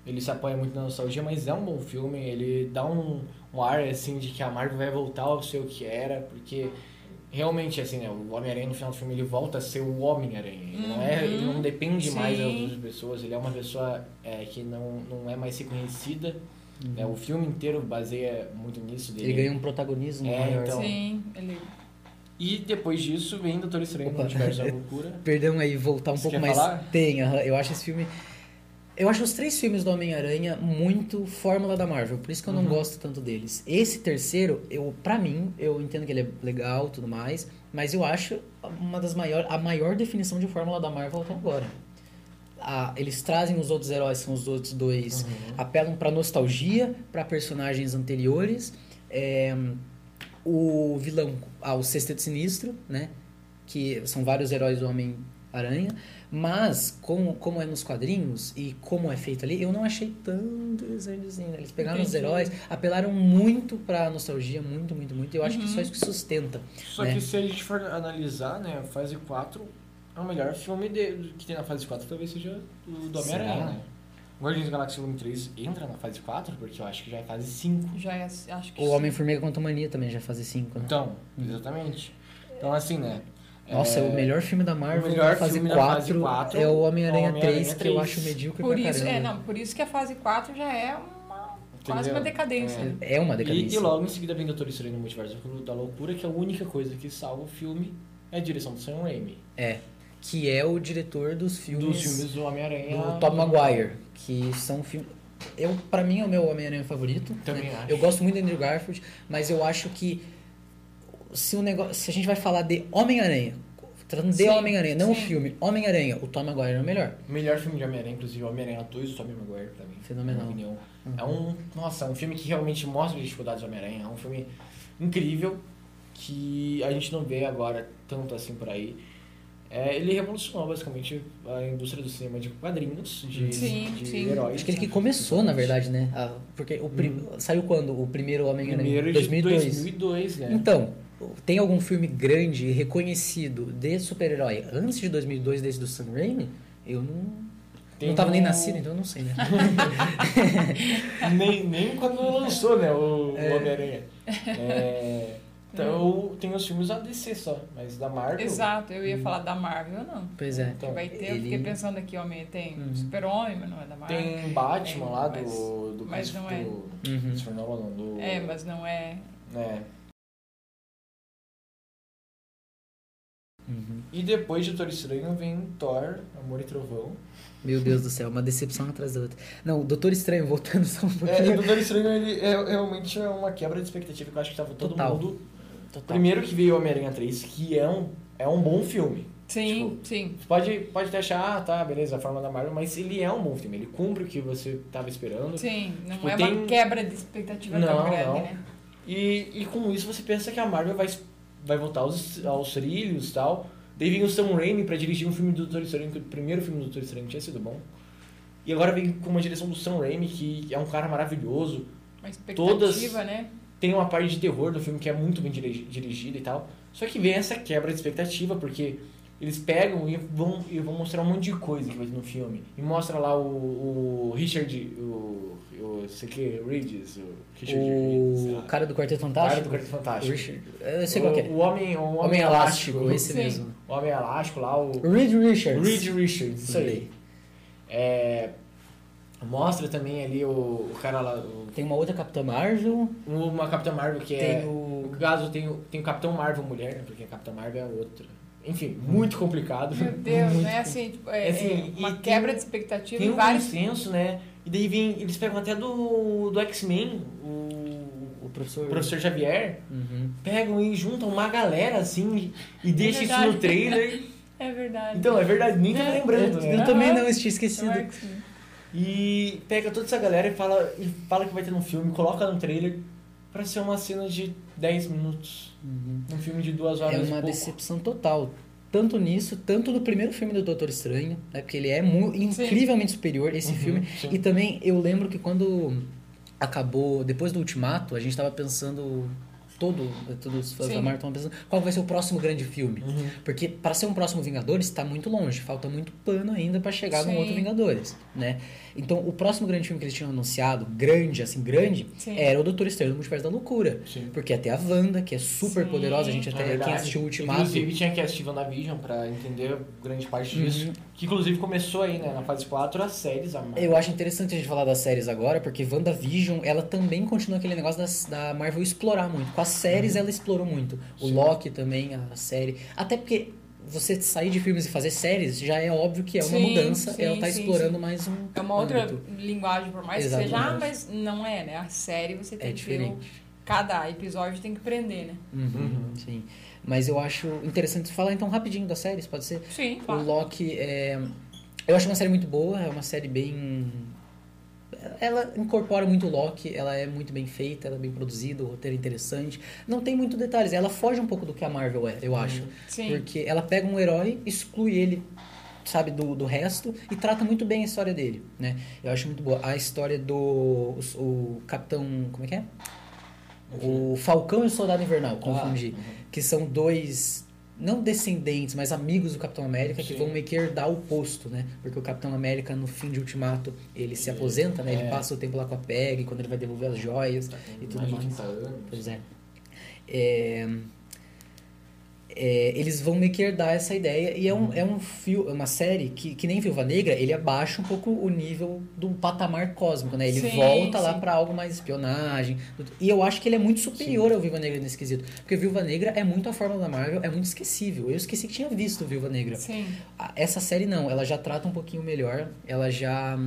Ele se apoia muito na nostalgia, mas é um bom filme. Ele dá um, um ar, assim, de que a Marvel vai voltar ao ser o que era, porque realmente, assim, né? O Homem-Aranha no final do filme, ele volta a ser o Homem-Aranha. Ele, não é, ele não depende mais das Sim. outras pessoas. Ele é uma pessoa é, que não, não é mais reconhecida. né? O filme inteiro baseia muito nisso dele. Ele ganha um protagonismo É, maior. então. Sim, ele. E depois disso vem Doutor Estranho Opa. no Universo da Loucura. Perdão aí, voltar um Você pouco quer mais. falar? Tem, aham. eu acho esse filme. Eu acho os três filmes do Homem-Aranha muito fórmula da Marvel, por isso que eu não Uhum. gosto tanto deles. Esse terceiro, eu, para mim, eu entendo que ele é legal tudo mais, mas eu acho uma das maiores, a maior definição de fórmula da Marvel até agora. Eles trazem os outros heróis, são os outros dois, Uhum. apelam pra nostalgia, pra personagens anteriores. É, o vilão, ah, o Sexteto Sinistro, né? Que são vários heróis do Homem-Aranha. Mas, como, como é nos quadrinhos e como é feito ali, eu não achei tão interessante assim. né? Eles pegaram os Entendi. heróis, apelaram muito pra nostalgia, muito, muito, muito. E eu acho que só isso que sustenta. Só né? que se a gente for analisar, né, a fase 4 é o melhor filme de, que tem na fase 4, talvez seja o do Homem-Aranha, né? Guardiões da Galáxia Volume 3 entra na fase 4, porque eu acho que já é fase 5. Já é, acho que O. Homem-Formiga Quantumania também já fazia cinco, né? Então, exatamente. Então, assim, né? Nossa, é, o melhor filme da Marvel o melhor na fase filme da 4, fase 4 é o Homem-Aranha Homem-Aranha 3, que eu 3. acho medíocre Por pra isso, caramba. é, não, por isso que a fase 4 já é uma quase uma decadência. É. É uma E, decadência. e logo em seguida vem Doutor Estranho no Multiverso da Loucura, que a única coisa que salva o filme é a direção do Sam Raimi. É, que é o diretor dos filmes, Dos filmes do Homem-Aranha. do Tobey Maguire, que são filmes... Eu, pra mim, é o meu Homem-Aranha favorito. Também né? acho. Eu gosto muito do Andrew Garfield, mas eu acho que se, o negócio, se a gente vai falar de Homem-Aranha, Tratando de Homem-Aranha, não o filme. Homem-Aranha, o Tom Maguire é o melhor. O melhor filme de Homem-Aranha, inclusive, Homem-Aranha 2 do Tobey Maguire, pra mim. Fenomenal. Na minha opinião. É um, nossa, é um filme que realmente mostra as dificuldades do Homem-Aranha. É um filme incrível que a gente não vê agora tanto assim por aí. É, ele revolucionou basicamente a indústria do cinema de quadrinhos, de, Sim, de sim. heróis. Acho que ele que começou, na verdade, né? Ah, porque o prim... saiu quando? O primeiro Homem-Aranha? Primeiro de 2002. 2002, né? Então, tem algum filme grande e reconhecido de super-herói antes de 2002, desde o Sam Raimi? Eu não... Tem não tava nem um- nascido, então eu não sei, né? nem, nem quando lançou, né, o, o É. Homem-Aranha. É, então, tem os filmes da DC só, mas da Marvel... Exato, eu ia falar da Marvel, não. Pois é. Que vai ter, eu Ele- fiquei pensando aqui, homem, tem Uhum. Super-Homem, mas não é da Marvel. Tem Batman Tem, lá mas- do, do mas não é. do, Uhum. Não, do... É, mas não é. É. Uhum. E depois de Doutor Estranho vem Thor, Amor e Trovão. Meu Deus do céu, uma decepção atrás da outra. Não, o Doutor Estranho, voltando só um É, o pouquinho. Doutor Estranho ele é realmente é uma quebra de expectativa que eu acho que tava todo Total. mundo. Total. Primeiro que veio Homem-Aranha 3, que é um, é um bom filme. Sim, sim. Você pode, pode até achar, ah, tá, beleza, a forma da Marvel, mas ele é um bom filme, ele cumpre o que você tava esperando. Sim, não Tipo, é tem- uma quebra de expectativa tão Não, grande, não. né? E, e com isso você pensa que a Marvel vai, vai voltar aos, aos trilhos e tal. Daí vem o Sam Raimi pra dirigir um filme do Doutor Estranho, que o primeiro filme do Doutor Estranho tinha sido bom. E agora vem com uma direção do Sam Raimi, que é um cara maravilhoso. Uma expectativa, Todas- né? Tem uma parte de terror do filme que é muito bem dirigi- dirigida e tal. Só que vem essa quebra de expectativa, porque eles pegam e vão, e vão mostrar um monte de coisa que vai ter no filme. E mostra lá o, o Richard, o sei que, Regis, o Richard O lá. cara do Quarteto O cara Fantástico? do Quarteto O Fantástico. Richard. Eu sei qual que é. O homem, o homem, Homem elástico. Elástico, esse mesmo. O homem elástico lá, o O Reed Richards. Reed Richards, isso aí. É, mostra também ali o, o cara lá, o- Tem uma outra Capitã Marvel. uma Capitã Marvel que é. Tem o. No caso, tem o, tem o Capitão Marvel mulher, né? Porque a Capitã Marvel é outra. Enfim, muito complicado. Meu Deus, Muito né? Assim, tipo, é, É assim, é uma tem quebra um- de expectativa Tem em um vários. consenso, né? E daí vem. Eles pegam até do, do X-Men, o, O professor. o professor Xavier, Uhum. pegam e juntam uma galera assim e deixam isso no trailer. É verdade. Então, é verdade, nem tô É. lembrando, Eu, né? eu também não, eu tinha É esquecido. X-Men. E pega toda essa galera e fala, e fala que vai ter no filme, coloca no trailer pra ser uma cena de 10 minutos. Uhum. Num filme de duas horas É e uma pouco. decepção total. Tanto nisso, tanto no primeiro filme do Doutor Estranho, né? Porque ele é incrivelmente superior, esse Uhum, filme. sim. E também eu lembro que quando acabou, depois do Ultimato, a gente tava pensando. Todo, todos os fãs Sim. da Marvel estavam pensando qual vai ser o próximo grande filme. Uhum. Porque para ser um próximo Vingadores está muito longe, falta muito pano ainda para chegar Sim. outro Vingadores, né? Então, o próximo grande filme que eles tinham anunciado, grande, assim, grande, Sim. era o Doutor Estranho no Multiverso da Loucura. Porque até a Wanda, que é super poderosa, a gente É até, verdade. quem assistiu o Ultimato... Inclusive tinha que assistir WandaVision pra entender grande parte Uhum. Que inclusive começou aí, né, na fase 4, as séries. A Marvel. Eu acho interessante a gente falar das séries agora, porque WandaVision, ela também continua aquele negócio das- da Marvel explorar muito. Com as séries, ela explorou muito. O Uhum. Sim. Loki também, a série. Até porque você sair de filmes e fazer séries, já é óbvio que é uma Sim, mudança. sim, ela tá sim, explorando sim. mais um. É uma outra âmbito. linguagem, por mais que seja, Exatamente. ah, mas não é, né? A série você tem É que ter. o- diferente. Cada episódio tem que prender, né? Uhum, Uhum. Sim. Mas eu acho interessante falar então rapidinho das séries, pode ser? Sim, O claro. Loki é. Eu acho uma série muito boa, é uma série bem. Ela incorpora muito o Loki, ela é muito bem feita, ela é bem produzida, o roteiro é interessante. Não tem muito detalhes, ela foge um pouco do que a Marvel é, eu acho. Sim. Porque ela pega um herói, exclui ele, sabe, do, do resto e trata muito bem a história dele, né? Eu acho muito boa. A história do o, o Capitão. Como é que é? O Falcão e o Soldado Invernal, confundi. Ah, Que são dois, não descendentes, mas amigos do Capitão América que Sim. vão meio que herdar o posto, né? Porque o Capitão América, no fim de Ultimato, ele se aposenta, né? Ele é. passa o tempo lá com a Peg, quando ele vai devolver as joias Tá e tudo mais de mais. 30 anos. Pois é. É, é, eles vão meio que herdar essa ideia e é, um, é um fio, é uma série que, que nem Viúva Negra, ele abaixa um pouco o nível do patamar cósmico, né? Ele Sim, volta lá sim. pra algo mais espionagem. E eu acho que ele é muito superior ao Viúva Negra nesse quesito. Porque Viúva Negra é muito a fórmula da Marvel, é muito esquecível. Eu esqueci que tinha visto Viúva Negra. Sim. Essa série não, ela já trata um pouquinho melhor, ela já.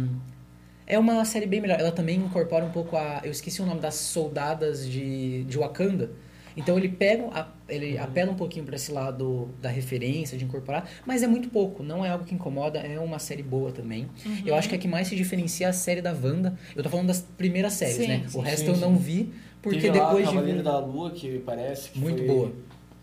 É uma série bem melhor. Ela também incorpora um pouco a. Eu esqueci o nome das soldadas de, de Wakanda. Então ele pega, ele apela um pouquinho pra esse lado da referência, de incorporar, mas é muito pouco, não é algo que incomoda, é uma série boa também. Eu acho que a que mais se diferencia é a série da Wanda. Eu tô falando das primeiras séries, Sim, né? sim, o resto sim, eu sim. não vi, porque Teve lá depois de Cavaleiro da Lua, que parece que Muito foi, boa.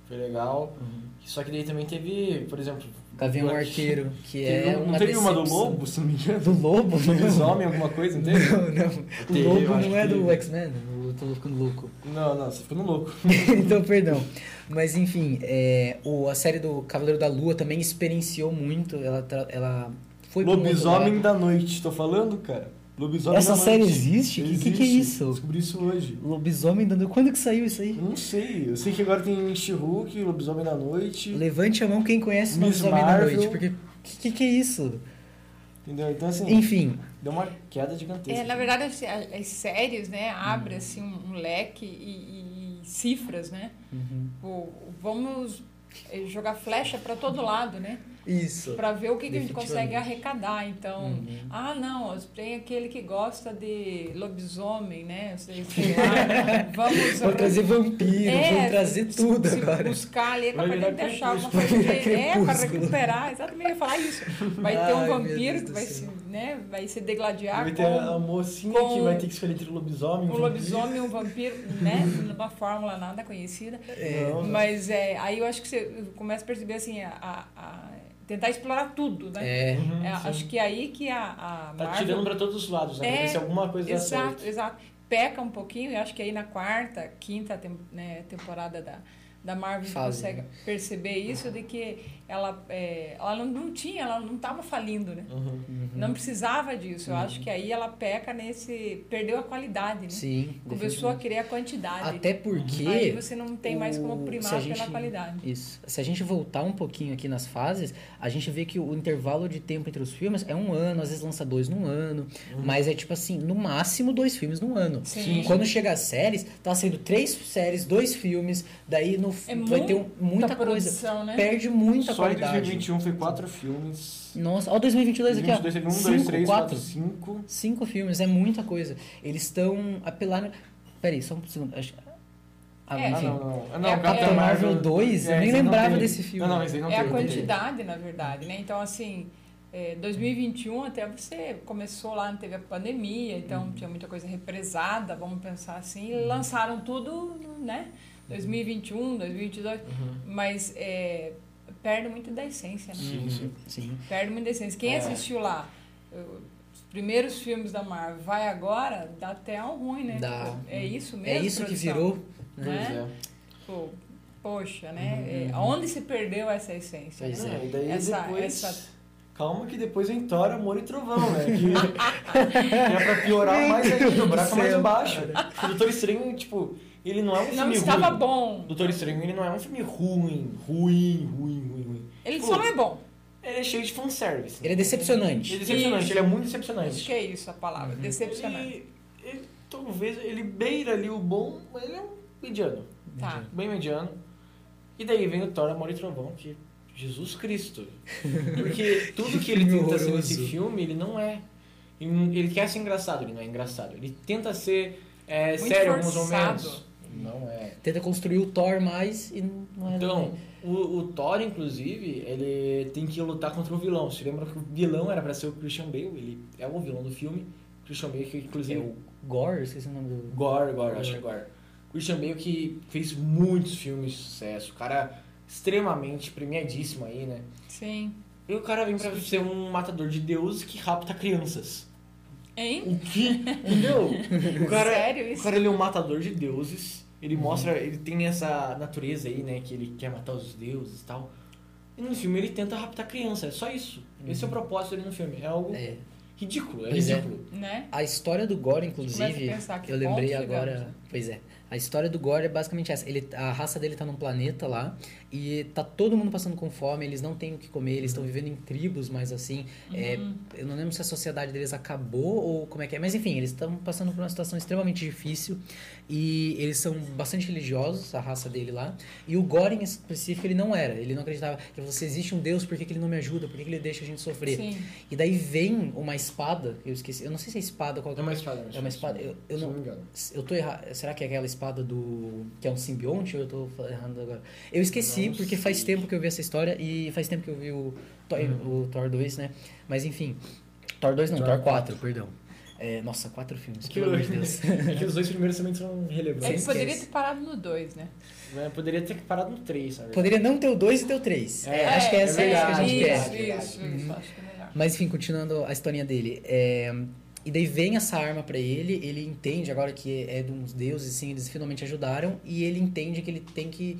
Foi legal. Só que daí também teve, por exemplo... Gavião Black- Arqueiro, que é não uma teve uma do. Lobo, se não me engano? Do Lobo? Lobisomem, alguma coisa, não teve? Não, não. O Lobo não é do. X-Men, eu tô ficando louco. Não, não, você ficou no louco. então, perdão. Mas enfim, é, o, a série do Cavaleiro da Lua também experienciou muito. Ela, ela foi um Lobisomem da Noite, tô falando, cara? Lobisomem Essa da série existe? Que- que que é isso? Descobri isso hoje. Lobisomem da Noite. Quando que saiu isso aí? Não sei. Eu sei que agora tem She-Hulk, Lobisomem da Noite. Levante a mão quem conhece o Miss Lobisomem da Marvel. Noite. Porque. Que, que que é isso? Entendeu? Então, assim, Enfim, deu uma queda gigantesca. É, na verdade, as, as séries, né, abre assim um, um leque e, e cifras, né? Uhum. Pô, vamos eh, jogar flecha para todo lado, né? Isso. Para ver o que, que a gente consegue arrecadar. Então, Uhum. ah, não, tem aquele que gosta de lobisomem, né? Sei, sei lá. Vamos Vou trazer vampiro, É, vou trazer se- tudo se agora. buscar ali, é Vai capaz de virar achar alguma coisa que é para recuperar. Exatamente, eu ia falar isso. Vai ter Ai, um meu vampiro que vai se, né, vai se degladiar Vai ter com a mocinha com- que vai ter que escolher entre o lobisomem e um o vampiro. lobisomem e um vampiro, né? Numa fórmula nada conhecida. Não. Mas é, aí eu acho que você começa a perceber assim, a, a- a tentar explorar tudo, né? É. Uhum, É, acho que é aí que a, a Tá Marvel- tirando pra todos os lados, né? Pra É, ver se alguma coisa dá Exato, certo. exato. Peca um pouquinho, e acho que aí na quarta, quinta tem- né, temporada da, da Marvel você consegue né? perceber isso de que ela, é, ela não, não tinha, ela não estava falindo, né? Uhum. Não precisava disso. Eu acho que aí ela peca nesse. perdeu a qualidade, né? Sim. Começou a querer a quantidade. Até porque. Aí você não tem mais como primar a pela gente- qualidade. Isso. Se a gente voltar um pouquinho aqui nas fases, a gente vê que o intervalo de tempo entre os filmes é um ano, às vezes lança dois num ano, mas é tipo assim, no máximo dois filmes num ano. Sim. Quando chega as séries, tá sendo três séries, dois filmes, daí no, É vai ter um- muita coisa. produção, né? Perde muita Só em qualidade. 2021 foi quatro filmes. Nossa, ó, 2022 aqui, ó. 2022 teve um, Cinco, dois, três, quatro. quatro, cinco. Cinco filmes, é muita coisa. Eles estão apelando. Peraí, só um segundo. Acho- Ah, É. Ah, enfim. não, não. Ah, não, É- Capitã é- Marvel 2, eu nem lembrava desse filme. Não, não, não é a não teve. quantidade, na verdade, né? Então, assim, é, 2021 até você começou lá, teve a pandemia, então Uhum. tinha muita coisa represada, vamos pensar assim, e lançaram tudo, né? 2021, 2022, Uhum. mas é, perde muito da essência, né? Sim, sim. Sim. Perde muito da essência. Quem É. assistiu lá eu- os primeiros filmes da Marvel, vai agora, dá até um ruim, né? Dá. É isso mesmo? É isso que produção? virou. Pois Né? é. Pô, poxa, né? Uhum. É, aonde se perdeu essa essência? Pois né? é. e daí Essa- depois... essa- Calma que depois vem Thor, Amor e Trovão, né? Que, que é pra piorar mais ainda, o buraco é mais céu, embaixo. O Doutor Estranho, tipo, ele não é um Não filme estava ruim. bom. Doutor Estranho, ele não é um filme ruim, ruim, ruim, ruim, ruim. Ele Tipo, só não é bom. Ele é cheio de fanservice. Ele é Ele decepcionante. é decepcionante, Isso. ele é muito Acho decepcionante. que é isso a palavra. Decepcionante. Ele, ele, talvez ele beira ali o bom, mas ele é um mediano. Tá. Bem mediano. E daí vem o Thor, Amor e Trovão, que Jesus Cristo. Porque tudo que ele filme tenta ser nesse filme, ele não é. Ele ele quer ser engraçado, ele não é engraçado. Ele tenta ser é, sério em alguns momentos. Não é. Tenta construir o Thor mais e não é. Então, o, o Thor, inclusive, ele tem que lutar contra o vilão. Você lembra que o vilão era pra ser o Christian Bale? Ele é o vilão do filme. Christian Bale, que é inclusive. o Gore, esqueci o nome do. Gore, Gore, acho que é Gore. Christian Bale que fez muitos filmes de sucesso. O cara extremamente premiadíssimo aí, né? Sim. E o cara vem pra ser um matador de deuses que rapta crianças. Hein? O que? Entendeu? O cara, Sério o isso? cara ele é um matador de deuses. Ele mostra, ele tem essa natureza aí, né? Que ele quer matar os deuses e tal. E no filme ele tenta raptar criança, é só isso. Esse é o propósito dele no filme. É algo É. ridículo, é Pois é. ridículo. Né? A história do Gore, inclusive, eu lembrei agora. chegamos, né? Pois é. A história do Gore é basicamente essa. Ele, a raça dele tá num planeta lá e tá todo mundo passando com fome, eles não têm o que comer, eles estão vivendo em tribos, mas assim. é, Uhum. eu não lembro se a sociedade deles acabou ou como é que é, mas enfim, eles estão passando por uma situação extremamente difícil e eles são bastante religiosos, a raça dele lá. E o Gore em específico ele não era, ele não acreditava. Ele falou: se existe um Deus, por que, que ele não me ajuda? Por que, que ele deixa a gente sofrer? Sim. E daí vem uma espada, eu esqueci, eu não sei se é espada qual que É uma espada? É uma espada, eu, eu não. não me engano. Eu tô errado. será que é aquela espada do. que é um simbionte ou eu tô errando agora? Eu esqueci, Não porque faz tempo que eu vi essa história e faz tempo que eu vi o, Thor- Uhum. o Thor 2, né? Mas enfim. Thor 2 não, Thor Thor 4, perdão. É, nossa, quatro filmes, Que pelo amor de Deus. É que os dois primeiros também são É que relevantes. poderia ter parado no 2, né? Mas Poderia ter parado no 3, sabe? Poderia não ter o 2 e ter o 3. É, acho que é essa é é, a verdade, gente isso, quer. verdade, Isso, verdade. isso, acho que é melhor. Mas enfim, continuando a historinha dele. é, E daí vem essa arma pra ele, ele entende agora que é de uns deuses, sim, eles finalmente ajudaram, e ele entende que ele tem que.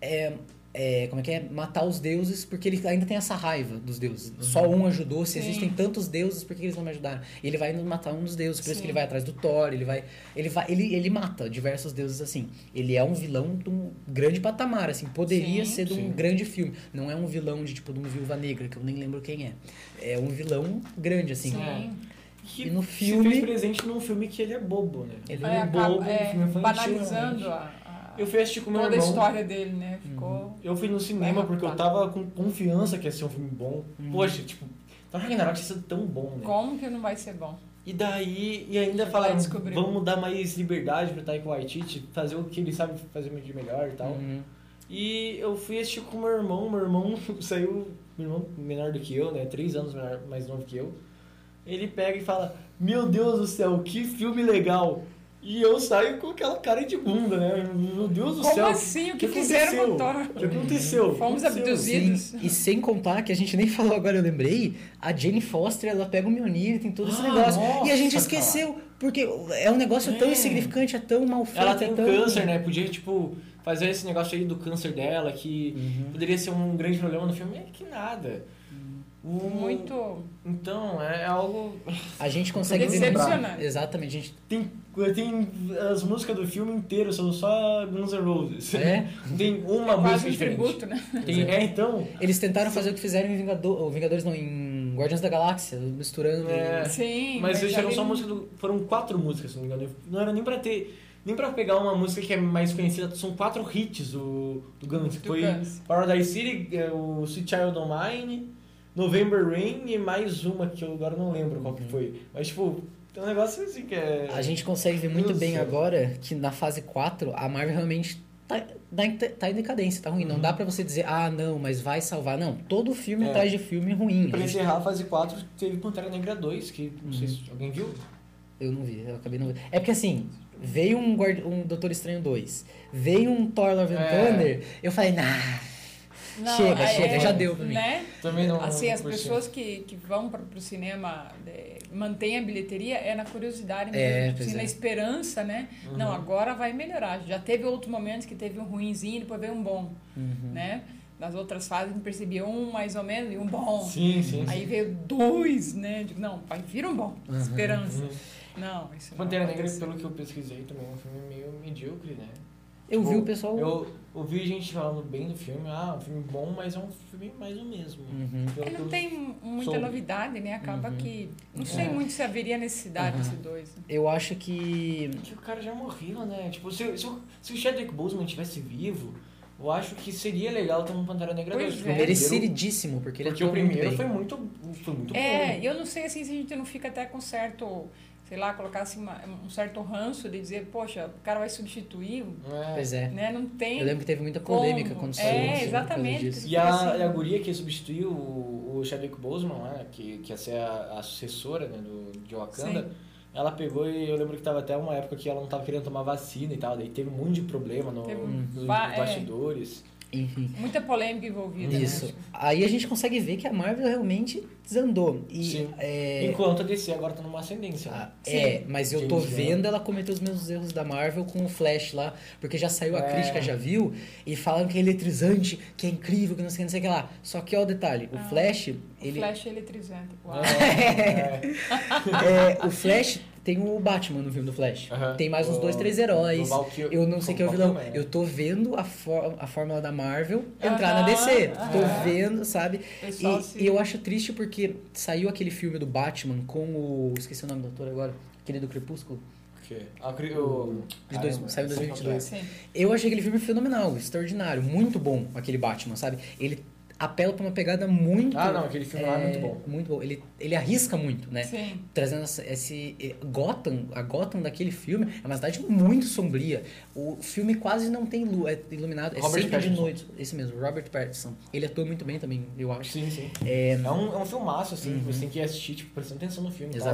É, é, como é que é? Matar os deuses, porque ele ainda tem essa raiva dos deuses. Só um ajudou, se Sim. existem tantos deuses, por que eles não me ajudaram? E ele vai matar um dos deuses, por isso Sim. que ele vai atrás do Thor, ele vai. Ele vai. Ele, ele mata diversos deuses assim. Ele é um vilão de um grande patamar, assim. Poderia Sim. ser de um Sim. grande filme. Não é um vilão de tipo de um viúva negra, que eu nem lembro quem é. É um vilão grande, assim. Sim. Que E no se filme- fez presente num filme que ele é bobo, né? Ele É, é bobo, é, um filme infantil, banalizando a- Eu fui assistir com meu toda a irmão. história dele, né? Ficou. Eu fui no cinema porque eu tava com confiança que ia ser um filme bom. Poxa, tipo, Thor Ragnarok tinha sido tão bom, né? Como que não vai ser bom? E daí, e ainda falaram, vamos dar mais liberdade pro Taika Waititi, fazer o que ele sabe fazer de melhor e tal. Uhum. E eu fui assistir com meu irmão, meu irmão saiu, meu irmão menor do que eu, né, três anos menor, mais novo que eu. Ele pega e fala, meu Deus do céu, que filme legal! E eu saio com aquela cara de bunda, né? Meu Deus do Como céu! assim? O que fizeram com o Thor? O que aconteceu? Fomos que aconteceu? abduzidos. Sim, e sem contar que a gente nem falou agora, eu lembrei, a Jane Foster, ela pega o Mjolnir, tem todo esse Ah, negócio. e a gente nossa, esqueceu, porque é um negócio tão É. insignificante, é tão mal feito. Ela tem é tão... câncer, né? Podia, tipo, fazer esse negócio aí do câncer dela, que Uhum. poderia ser um grande problema no filme. É que nada. O- Muito. Então, é algo. A gente consegue ver. Exatamente, a gente. Tem, tem as músicas do filme inteiro, são só Guns N' Roses. É? Tem uma É música quase um diferente. tributo, né? Tem, é, então. Eles tentaram fazer o que fizeram em Vingador, ou Vingadores, não, em Guardiões da Galáxia, misturando. É. Sim. Mas eles ali tiveram só música do. Foram quatro músicas, se não me engano. Não era nem pra ter. Nem pra pegar uma música que é mais conhecida, são quatro hits do, do Guns. Do Foi Guns. Paradise City, é, o Sweet Child O' Mine, November Rain e mais uma que eu agora não lembro qual que foi. Mas, tipo, tem um negócio assim que é. A gente consegue ver muito bem Deus. agora que na fase 4 a Marvel realmente tá, tá, em- tá decadência, tá ruim. Não dá pra você dizer, ah, não, mas vai salvar. Não, todo filme É. atrás de filme ruim. Pra encerrar a fase 4, teve Pantera Negra 2, que não sei se alguém viu. Eu não vi, eu acabei não vendo. É porque assim, veio um, Guard... um Doutor Estranho 2, veio um Thor Love and É. Thunder, eu falei, nah, Não, chega, é- chega, é, já deu pra mim. Né? Também não. Assim, as não pessoas que, que vão para o cinema é, mantêm a bilheteria é na curiosidade É, mesmo, assim, é. na esperança, né? Uhum. Não, agora vai melhorar. Já teve outros momentos que teve um ruinzinho e depois veio um bom, Uhum. né? Nas outras fases a gente percebia um mais ou menos e um bom. Sim, sim. Aí veio dois, né? Digo, não, vai vir um bom. Uhum. Esperança. Uhum. Não, isso não Pantera Negra, pelo que eu pesquisei, também é um filme meio medíocre, né? Eu vi Tipo, o pessoal. Eu ouvi gente falando bem do filme, ah, um filme bom, mas é um filme mais ou mesmo. Uhum. Pelo não tem muita soube. novidade, né? Acaba Uhum. que. Não sei É. muito se haveria necessidade Uhum. desse dois. né? Eu acho que. Que o cara já morreu, né? Tipo, se, se, o- se o Chadwick Boseman estivesse vivo, eu acho que seria legal ter um Pantera Negra Pois 2. é. porque o primeiro- Merecidíssimo, porque ele Porque é o primeiro foi muito, foi muito É, bom. eu não sei assim se a gente não fica até com certo, sei lá, colocar assim uma- um certo ranço de dizer, poxa, o cara vai substituir, É. Pois é. né? Não tem. Eu lembro que teve muita polêmica Como? quando É, saiu. assim, por causa exatamente. disso. E a, Assim. a guria que substituiu o, o Chadwick Boseman, né, que, que ia ser a, a sucessora né, do, de Wakanda, Sim. ela pegou e eu lembro que tava até uma época que ela não tava querendo tomar vacina e tal, daí teve um monte de problema no, Teve nos va- é. Enfim. Muita polêmica envolvida. Isso. Né? Aí a gente consegue ver que a Marvel realmente desandou. E, Sim. é, Enquanto a DC agora tá numa ascendência. né? Ah, é, mas eu tô Gunn. vendo ela cometer os mesmos erros da Marvel com o Flash lá, porque já saiu a É. crítica, já viu, e falam que é eletrizante, que é incrível, que não sei o que, não sei o que lá. Só que, ó, o detalhe, o Ah, Flash, O ele... Flash é eletrizante. Uau. É, é. é, o Flash tem o Batman no filme do Flash. Tem mais uns O- dois, três heróis. Eu não sei o quem é o vilão. Né? Eu tô vendo a, for- a fórmula da Marvel entrar na DC. Tô vendo, sabe? E, e eu acho triste porque saiu aquele filme do Batman com o. Esqueci o nome do ator agora. Aquele do Crepúsculo. O quê? Ah, o De dois- Caramba, saiu em sei 2022. qual Sim. Eu achei aquele filme fenomenal, extraordinário, muito bom aquele Batman, sabe? Ele apela pra uma pegada muito. Ah, não, aquele filme lá é muito bom. Muito bom. Ele, ele arrisca muito, né? Sim. Trazendo essa- esse. eh, Gotham, a Gotham daquele filme é uma cidade muito sombria. O filme quase não tem luz, é iluminado, é Robert sempre de Pattinson. noite. Esse mesmo, Robert Pattinson. Ele atua muito bem também, eu acho. Sim, sim. É, É um, é um filmaço, assim, você tem que assistir, tipo, prestando atenção no filme. e tal.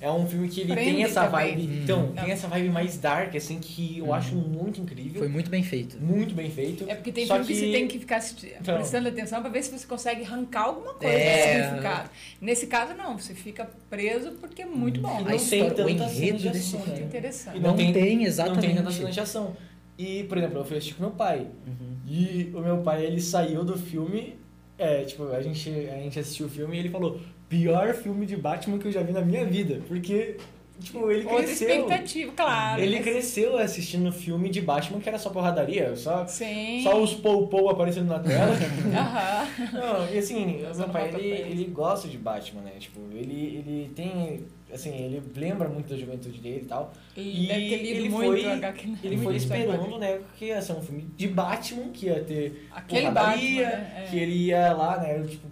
É um filme que ele Prende tem essa também. vibe. Uhum. Então, Não. tem essa vibe mais dark, assim, que eu acho muito incrível. Foi muito bem feito. Muito bem feito. É porque tem Só filme que, você tem que ficar Então. prestando atenção pra ver se você consegue arrancar alguma coisa É. do significado. Nesse caso, não. Você fica preso porque é muito bom. E não história, tem o enredo de desse ação, filme. né? Interessante. E Não tem, Não tem exatamente. tanta cena de ação. E, por exemplo, eu fui assistir com meu pai. Uhum. E o meu pai, ele saiu do filme. É, tipo, a gente, a gente assistiu o filme e ele falou: pior filme de Batman que eu já vi na minha vida. Porque, tipo, ele Outra cresceu. expectativa, claro. Ele mas- cresceu assistindo filme de Batman que era só porradaria, só, Sim. só os pou-pou aparecendo na tela. Aham. Não, e assim, meu pai, ele, ele. gosta de Batman, né? Tipo, ele, ele tem, assim, ele lembra muito da juventude dele e tal. E ter lido ele foi- HQ. Ele foi esperando, né, que ia ser um filme de Batman, que ia ter Aquele porradaria, Batman, né? É. que ele ia lá, né, tipo,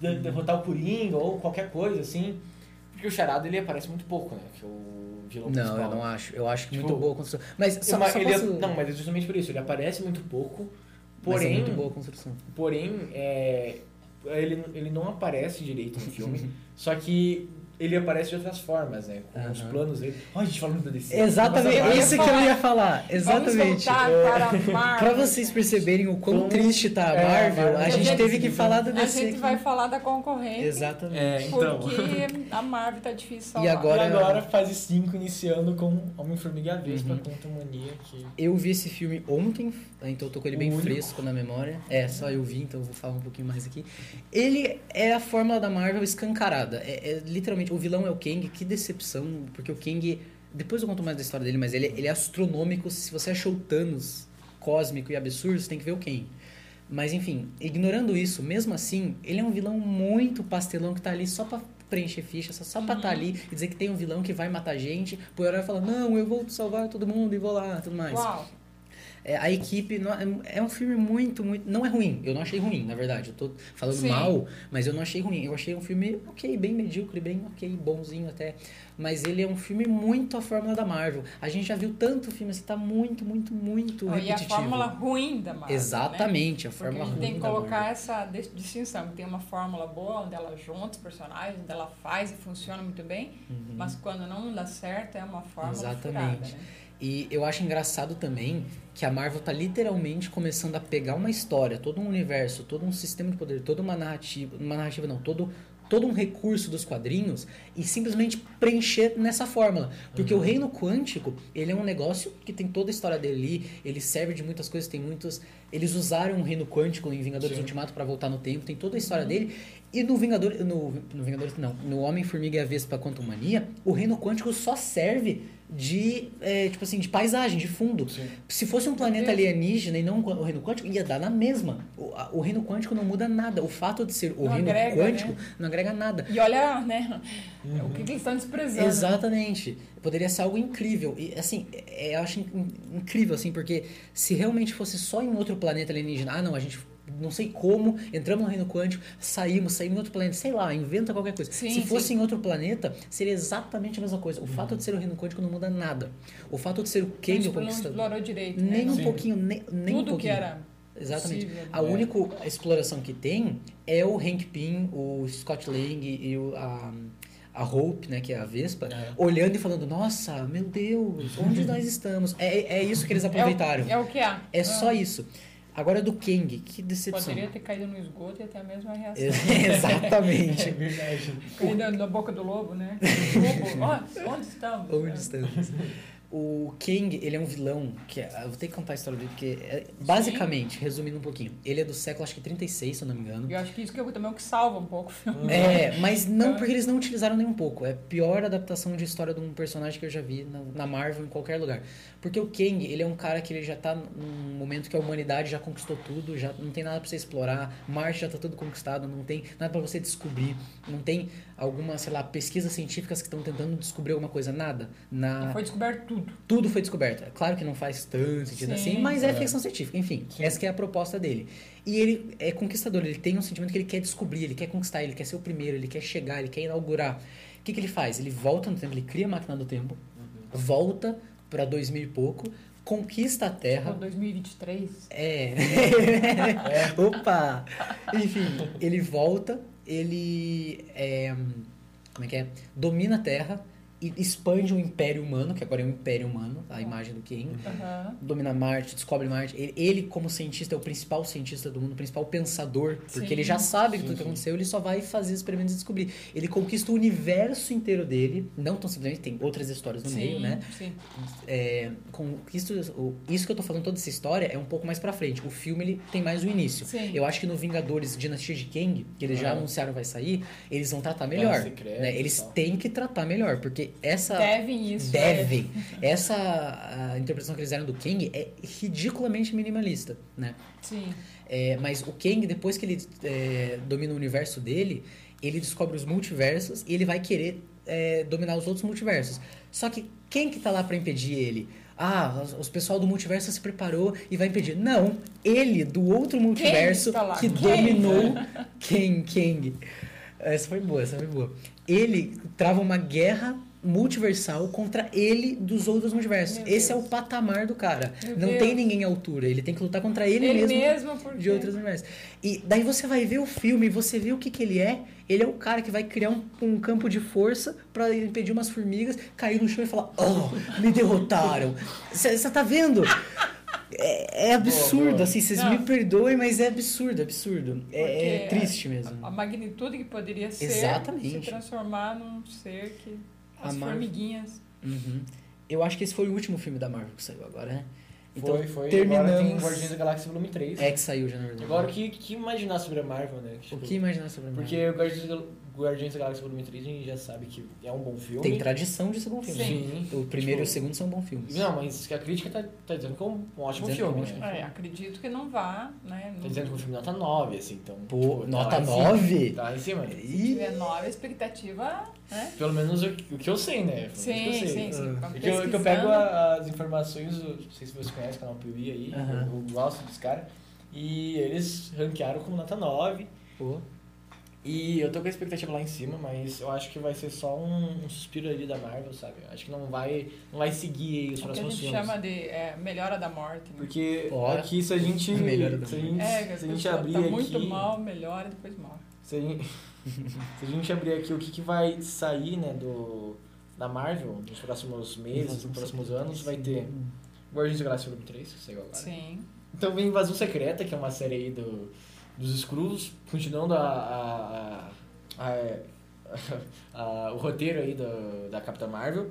derrotar o Coringa ou qualquer coisa, assim. Porque o Charada, ele aparece muito pouco, né, que é o vilão Não, principal. eu não acho. Eu acho que Tipo, muito boa a construção. Mas só, Uma- só ele é- posso... Não, mas é justamente por isso, ele aparece muito pouco, Mas é porém... muito boa a construção. Porém, é, ele, ele não aparece direito no filme, só que ele aparece de outras formas, né? Com os Aham. planos dele. Ai, a gente falando da DC. Exatamente, isso que eu ia falar. Exatamente. Vamos voltar para a Marvel. Pra vocês perceberem o quão Como- triste tá a É, Marvel, Marvel. a A gente gente- teve que falar da A DC. gente aqui. vai falar da concorrente. Exatamente. É, então. Porque a Marvel tá difícil E agora- E agora, fase 5, iniciando com Homem-Formiga e a Vespa Uhum. contra a Mania, que... Eu vi esse filme ontem, então eu tô com ele bem O único. fresco na memória. É, só eu vi, então eu vou falar um pouquinho mais aqui. Ele é a fórmula da Marvel escancarada. É, é literalmente, o vilão é o Kang, que decepção, porque o Kang. Depois eu conto mais da história dele, mas ele, ele é astronômico. Se você achou o Thanos cósmico e absurdo, você tem que ver o Kang. Mas enfim, ignorando isso, mesmo assim, ele é um vilão muito pastelão que tá ali só pra preencher ficha, só, só pra tá ali e dizer que tem um vilão que vai matar gente, pro herói falar, não, eu vou salvar todo mundo e vou lá, tudo mais. Uau. É, a equipe não- é, é um filme muito, muito. Não é ruim. Eu não achei ruim, na verdade. Eu tô falando Sim. mal, mas eu não achei ruim. Eu achei um filme ok, bem medíocre, bem ok, bonzinho até. Mas ele é um filme muito a fórmula da Marvel. A gente já viu tanto filme assim, tá muito, muito, muito Ó, e a repetitivo. fórmula ruim da Marvel. Né? Exatamente, a Porque fórmula a gente ruim. tem que colocar essa dis- distinção. Tem uma fórmula boa, onde ela junta os personagens, onde ela faz e funciona muito bem, mas quando não dá certo, é uma fórmula Uhum. Exatamente. furada, né? E eu acho engraçado também que a Marvel tá literalmente começando a pegar uma história, todo um universo, todo um sistema de poder, toda uma narrativa, uma narrativa não, todo todo um recurso dos quadrinhos e simplesmente preencher nessa fórmula. Porque o reino quântico, ele é um negócio que tem toda a história dele ali, ele serve de muitas coisas, tem muitos, eles usaram o reino quântico em Vingadores Sim. Ultimato para voltar no tempo, tem toda a história dele. E no Vingador, no, no Vingadores não, no Homem Formiga e a Vespa Quantum Mania, o reino quântico só serve de é, tipo assim, de paisagem, de fundo. Sim. Se fosse um planeta Entendi. alienígena e não o reino quântico, ia dar na mesma. O, a- o reino quântico não muda nada. O fato de ser o Não reino agrega, quântico né? não agrega nada. E olha, né? Uhum. O que, que eles estão desprezando. Exatamente. Poderia ser algo incrível. E assim, é, eu acho in- incrível, assim, porque se realmente fosse só em outro planeta alienígena, ah não, a gente não sei como, entramos no reino quântico, saímos, saímos em outro planeta, sei lá, inventa qualquer coisa. Sim, se fosse sim. em outro planeta, seria exatamente a mesma coisa. O fato de ser o reino quântico não muda nada. O fato de ser o Não Kang o expl- não conquistador. explorou direito. né? Nem um Sim. pouquinho, nem, nem um Tudo que pouquinho. era Exatamente. possível, A né? única exploração que tem é o Hank Pym, o Scott Lang e o, a, a Hope, né, que é a Vespa, É. olhando e falando, nossa, meu Deus, onde nós estamos? É, é isso que eles É o- aproveitaram. É o, que há. É Ah, só isso. Agora do Kang, que decepção. Poderia ter caído no esgoto e ter a mesma reação. É Exatamente. verdade. Caído na boca do lobo, né? Lobo, ó, onde estamos? Onde estamos? O Kang, ele é um vilão que é- eu vou ter que contar a história dele porque é- basicamente, resumindo um pouquinho, ele é do século acho que 36, se eu não me engano. E eu acho que isso que eu, também é o que salva um pouco o filme. É, mas não É. porque eles não utilizaram nem um pouco. É a pior adaptação de história de um personagem que eu já vi na, na Marvel, em qualquer lugar. Porque o Kang, ele é um cara que ele já tá num momento que a humanidade já conquistou tudo, já não tem nada pra você explorar, Marte já tá tudo conquistado, não tem nada pra você descobrir, não tem alguma, sei lá, pesquisas científicas que estão tentando descobrir alguma coisa, nada. Na, Foi descoberto tudo. tudo. Foi descoberto. É Claro que não faz tanto sentido Sim. assim, mas é, É. ficção científica. Enfim, Sim. essa que é a proposta dele. E ele é conquistador, ele tem um sentimento que ele quer descobrir, ele quer conquistar, ele quer ser o primeiro, ele quer chegar, ele quer inaugurar. O que, que ele faz? Ele volta no tempo, ele cria a máquina do tempo, volta pra 2000 e pouco, conquista a Terra. Então, 2023. É. Opa! Enfim, ele volta, ele é, como é que é? Domina a Terra expande o Império Humano, que agora é o Império Humano, a imagem do King. Aham. Domina Marte, descobre Marte. Ele, ele, como cientista, é o principal cientista do mundo, o principal pensador, porque Sim. ele já sabe Sim, tudo que sim. aconteceu, ele só vai fazer experimentos e descobrir. Ele conquista o universo inteiro dele, não tão simplesmente, tem outras histórias no sim, meio, né? Sim. é, com isso, o- isso que eu tô falando, toda essa história é um pouco mais pra frente. O filme ele tem mais o início. Sim. Eu acho que no Vingadores Dinastia de Kang, que eles já Ah. anunciaram vai sair, eles vão tratar melhor. né? Eles têm que tratar melhor, porque essa. Devem isso. é. Devem. Essa interpretação que eles fizeram do Kang é ridiculamente minimalista, né? Sim. É, mas o Kang, depois que ele é, domina o universo dele, ele descobre os multiversos e ele vai querer é, dominar os outros multiversos. Só que quem que tá lá pra impedir ele? Ah, os, pessoal do multiverso se preparou e vai impedir. Não, ele do outro multiverso lá? que Quem? dominou Kang, Kang. Essa foi boa, essa foi boa. Ele trava uma guerra multiversal contra ele dos outros multiversos. Meu Esse é Deus. o patamar do cara. Meu Não Deus. tem ninguém à altura. Ele tem que lutar contra ele, Ele mesmo mesmo, de outros universos. E daí você vai ver o filme e você vê o que, que ele é. Ele é o cara que vai criar um, um campo de força pra impedir umas formigas cair no chão e falar: Oh, me derrotaram. Você tá vendo? É, é absurdo, Boa, boa. assim, vocês Não. me perdoem, mas é absurdo, absurdo. É, é triste mesmo. A magnitude que poderia ser Exatamente. se transformar num ser que. As Marvel- formiguinhas. Uhum. Eu acho que esse foi o último filme da Marvel que saiu agora, né? Então, foi, foi. Agora tem terminamos. Guardiões da Galáxia Volume 3. É que saiu já, na verdade. Agora, o que, que imaginar sobre a Marvel, né? O Tipo, que imaginar sobre a Marvel? Porque o Guardiões da, Guardiões da Galáxia Volume 3 a gente já sabe que é um bom filme. Tem tradição de ser bom filme. Sim. O primeiro e o Tipo, segundo são bons filmes. Não, mas que a crítica tá, tá dizendo que é um, um ótimo Dizendo que é um filme. ótimo né? É, acredito que não vá, né? Tá dizendo que o filme nota 9, assim, então. Pô, tipo, tá nota cima. 9? Tá lá em cima. se Ih, tiver nova expectativa, né? Pelo menos o, o que eu sei, né? Sim, sim, sim. Vamos É que eu, que eu pego a- as informações, não sei se vocês conhecem o canal Piuí aí, Aham. eu, eu gosto dos caras, e eles ranquearam como nota 9, pô. E eu tô com a expectativa lá em cima, mas eu acho que vai ser só um, um suspiro ali da Marvel, sabe? Eu Acho que não vai, não vai seguir aí os O que a próximos gente filmes. chama de é, melhora da morte. Né? Porque Ó, aqui se a gente, melhora da se a gente, É, a se a gente abrir tá aqui, muito mal, melhora e depois morre. Se a gente, se a gente abrir aqui o que, que vai sair, né, do, da Marvel nos próximos meses, nos próximos anos, vai ter Guardiões da Galáxia Volume 3, que saiu agora. Sim. Então vem Invasão Secreta, que é uma série aí do, dos Skrulls, continuando a, a, a- o roteiro aí do, da Capitã Marvel.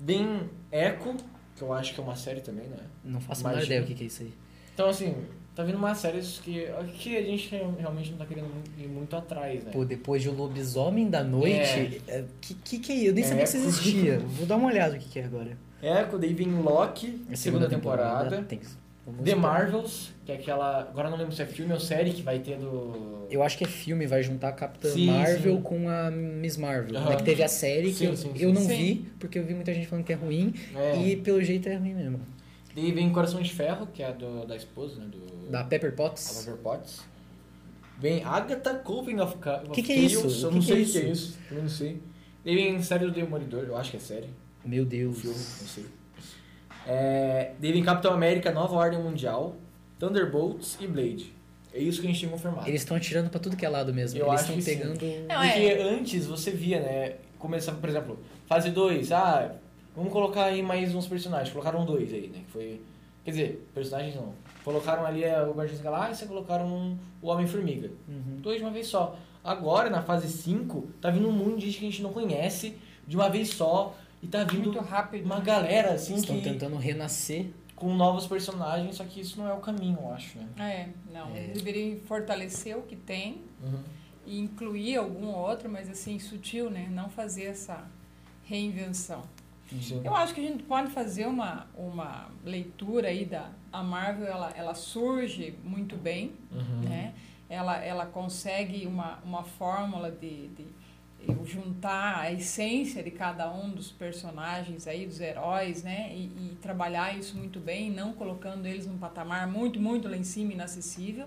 Vem Echo, que eu acho que é uma série também, né? Não faço a menor Imagina. ideia o que que é isso aí. Então assim, tá vindo umas séries que, que a gente real- realmente não tá querendo ir muito atrás, né? Pô, depois de O Lobisomem da Noite, é, que, que que é? Eu nem sabia É, que isso existia. Vou dar uma olhada o que que é agora. Echo, daí vem Loki, A segunda, temporada. Tem que... The esperar. Marvels, que é aquela. Agora eu não lembro se é filme ou série que vai ter do. Eu acho que é filme, vai juntar a Capitã Sim, Marvel sim. com a Miss Marvel. Aham. Né, que teve a série que Sim, eu, sim, eu sim. não vi, porque eu vi muita gente falando que é ruim, É. e pelo jeito é ruim mesmo. Daí vem Coração de Ferro, que é do, da esposa, né? Do. Da Pepper Potts. Pepper Potts. Vem Agatha Coven of, of Que que é isso? Eu Que não que sei é o que é isso? Eu não sei. Daí vem série do Demolidor, eu acho que é série. Meu O Deus. filme, não sei. É, vem Capitão América, Nova Ordem Mundial, Thunderbolts e Blade. É isso que a gente tem confirmado. Eles estão atirando pra tudo que é lado mesmo. Eu Eles acho estão pegando. Não, Porque é. antes você via, né? Começava, por exemplo, fase 2, ah, vamos colocar aí mais uns personagens. Colocaram dois aí, né? Que foi. Quer dizer, personagens não. Colocaram ali o Guardiões da Galáxia colocaram o Homem-Formiga. Uhum. Dois de uma vez só. Agora, na fase 5, tá vindo um monte de gente que a gente não conhece de uma vez só. E tá vindo Muito rápido. uma galera, assim, Estão que. tentando renascer. Com novos personagens, só que isso não é o caminho, eu acho, né? É, não. É. Eles deveriam fortalecer o que tem Uhum. e incluir algum outro, mas assim, sutil, né? Não fazer essa reinvenção. Sim. Eu acho que a gente pode fazer uma, uma leitura aí da a Marvel, ela, ela surge muito bem, Uhum. né? Ela, ela consegue uma, uma fórmula de, de eu juntar a essência de cada um dos personagens aí, dos heróis, né? E, e, trabalhar isso muito bem, não colocando eles num patamar muito, muito lá em cima, inacessível.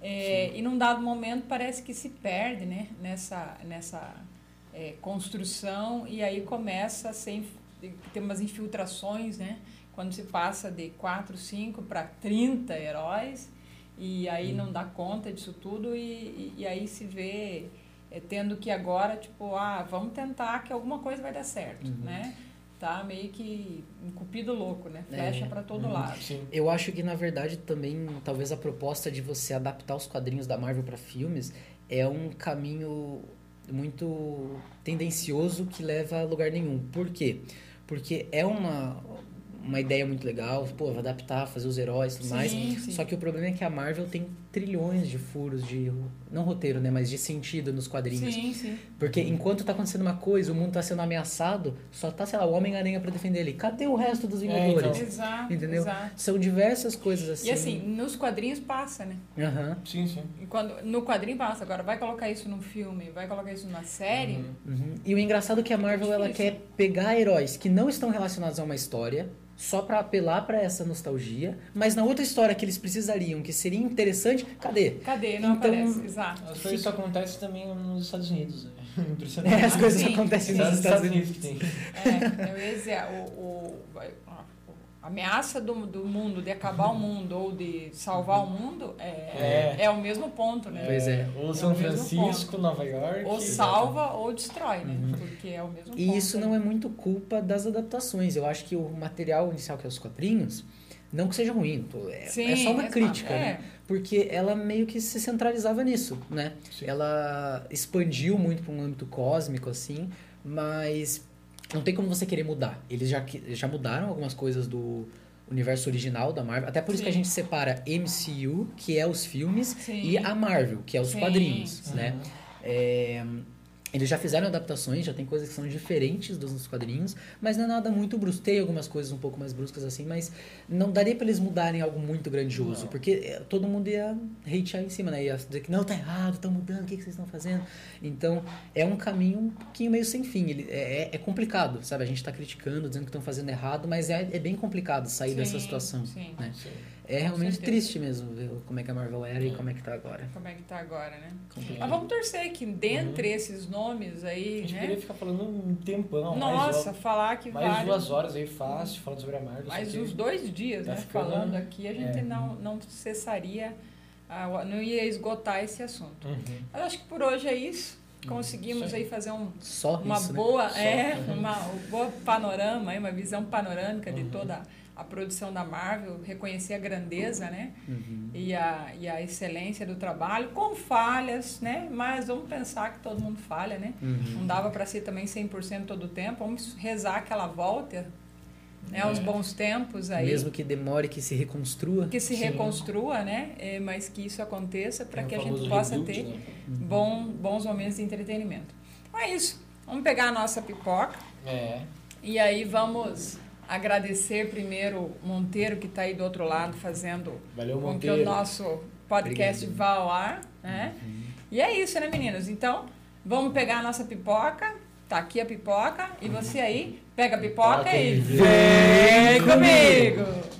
É, e num dado momento parece que se perde, né? Nessa, nessa é, construção e aí começa a ser, ter umas infiltrações, né? Quando se passa de 4, 5 para 30 heróis e aí não dá conta disso tudo e, e, e aí se vê é, tendo que agora, tipo, ah, vamos tentar que alguma coisa vai dar certo, uhum. né? Tá meio que um cupido louco, né? Flecha é. para todo uhum. lado. Sim. Eu acho que, na verdade, também, talvez a proposta de você adaptar os quadrinhos da Marvel para filmes é um caminho muito tendencioso que leva a lugar nenhum. Por quê? Porque é uma, uma ideia muito legal, pô, vai adaptar, fazer os heróis e tudo sim, mais. Sim. Só que o problema é que a Marvel tem trilhões de furos de. Não roteiro, né? Mas de sentido nos quadrinhos. Sim, sim. Porque enquanto tá acontecendo uma coisa, o mundo tá sendo ameaçado, só tá, sei lá, o Homem-Aranha pra defender ele. Cadê o resto dos Vingadores? É, então. Exato. Entendeu? Exato. São diversas coisas assim. E assim, nos quadrinhos passa, né? Aham. Uhum. Sim, sim. E quando, no quadrinho passa. Agora, vai colocar isso num filme, vai colocar isso numa série. Uhum. Uhum. E o engraçado é que a Marvel, é ela quer pegar heróis que não estão relacionados a uma história só para apelar para essa nostalgia, mas na outra história que eles precisariam, que seria interessante, cadê? Cadê? Não então, aparece, exato. As coisas fica... acontecem também nos Estados Unidos. Né? Impressionante. É, as coisas Sim. acontecem nos Estados, Estados Unidos. Unidos. É, eu ia dizer, o, o, ameaça do, do mundo, de acabar o mundo ou de salvar o mundo, é, é. é o mesmo ponto, né? Pois é. Ou São é Francisco, Nova York. Ou salva ou destrói, né? Uhum. Porque é o mesmo e ponto. E isso não é muito culpa das adaptações. Eu acho que o material inicial, que é os quadrinhos, não que seja ruim, é, Sim, é só uma crítica, né? É. Porque ela meio que se centralizava nisso, né? Sim. Ela expandiu muito para um âmbito cósmico, assim, mas não tem como você querer mudar. Eles já, já mudaram algumas coisas do universo original da Marvel. Até por isso Sim. que a gente separa MCU, que é os filmes, Sim. e a Marvel, que é os Sim. quadrinhos, né? É, eles já fizeram adaptações, já tem coisas que são diferentes dos quadrinhos, mas não é nada muito brusco. Tem algumas coisas um pouco mais bruscas assim, mas não daria para eles mudarem algo muito grandioso, não. porque eh, todo mundo ia hatear em cima, né? Ia dizer que não, tá errado, estão mudando, o que, que vocês estão fazendo? Então, é um caminho um pouquinho meio sem fim. Ele, é, é, é complicado, sabe? A gente está criticando, dizendo que estão fazendo errado, mas é, é bem complicado sair sim, dessa situação. Sim, né? Sim. É realmente triste mesmo ver como é que a Marvel era e como é que tá agora. Como é que tá agora, né? Mas vamos torcer que dentre uhum. esses nomes aí, A gente né? poderia ficar falando um tempão. Nossa, mais, falar que Mais vários... duas horas aí fácil, falando sobre a Marvel. Mais uns dois dias, tá né? Ficando... Falando aqui, a gente é. não, não cessaria, não ia esgotar esse assunto. Uhum. Mas acho que por hoje é isso conseguimos aí fazer um, Só uma isso, boa né? é uhum. uma, um boa panorama uma visão panorâmica uhum. de toda a produção da Marvel reconhecer a grandeza né uhum. e, a, e a excelência do trabalho com falhas né mas vamos pensar que todo mundo falha né uhum. não dava para ser também 100% todo o tempo vamos rezar que ela volte né, aos é. bons tempos aí. Mesmo que demore que se reconstrua. Que se Sim. reconstrua, né? É, mas que isso aconteça para é que a gente possa reboot, ter né? bom, bons momentos de entretenimento. Então é isso. Vamos pegar a nossa pipoca. É. E aí vamos agradecer primeiro Monteiro que está aí do outro lado fazendo Valeu, com que o nosso podcast Obrigado. vá ao ar, né? Uhum. E é isso, né, meninos? Então, vamos pegar a nossa pipoca Tá aqui a pipoca e você aí pega a pipoca e vem comigo.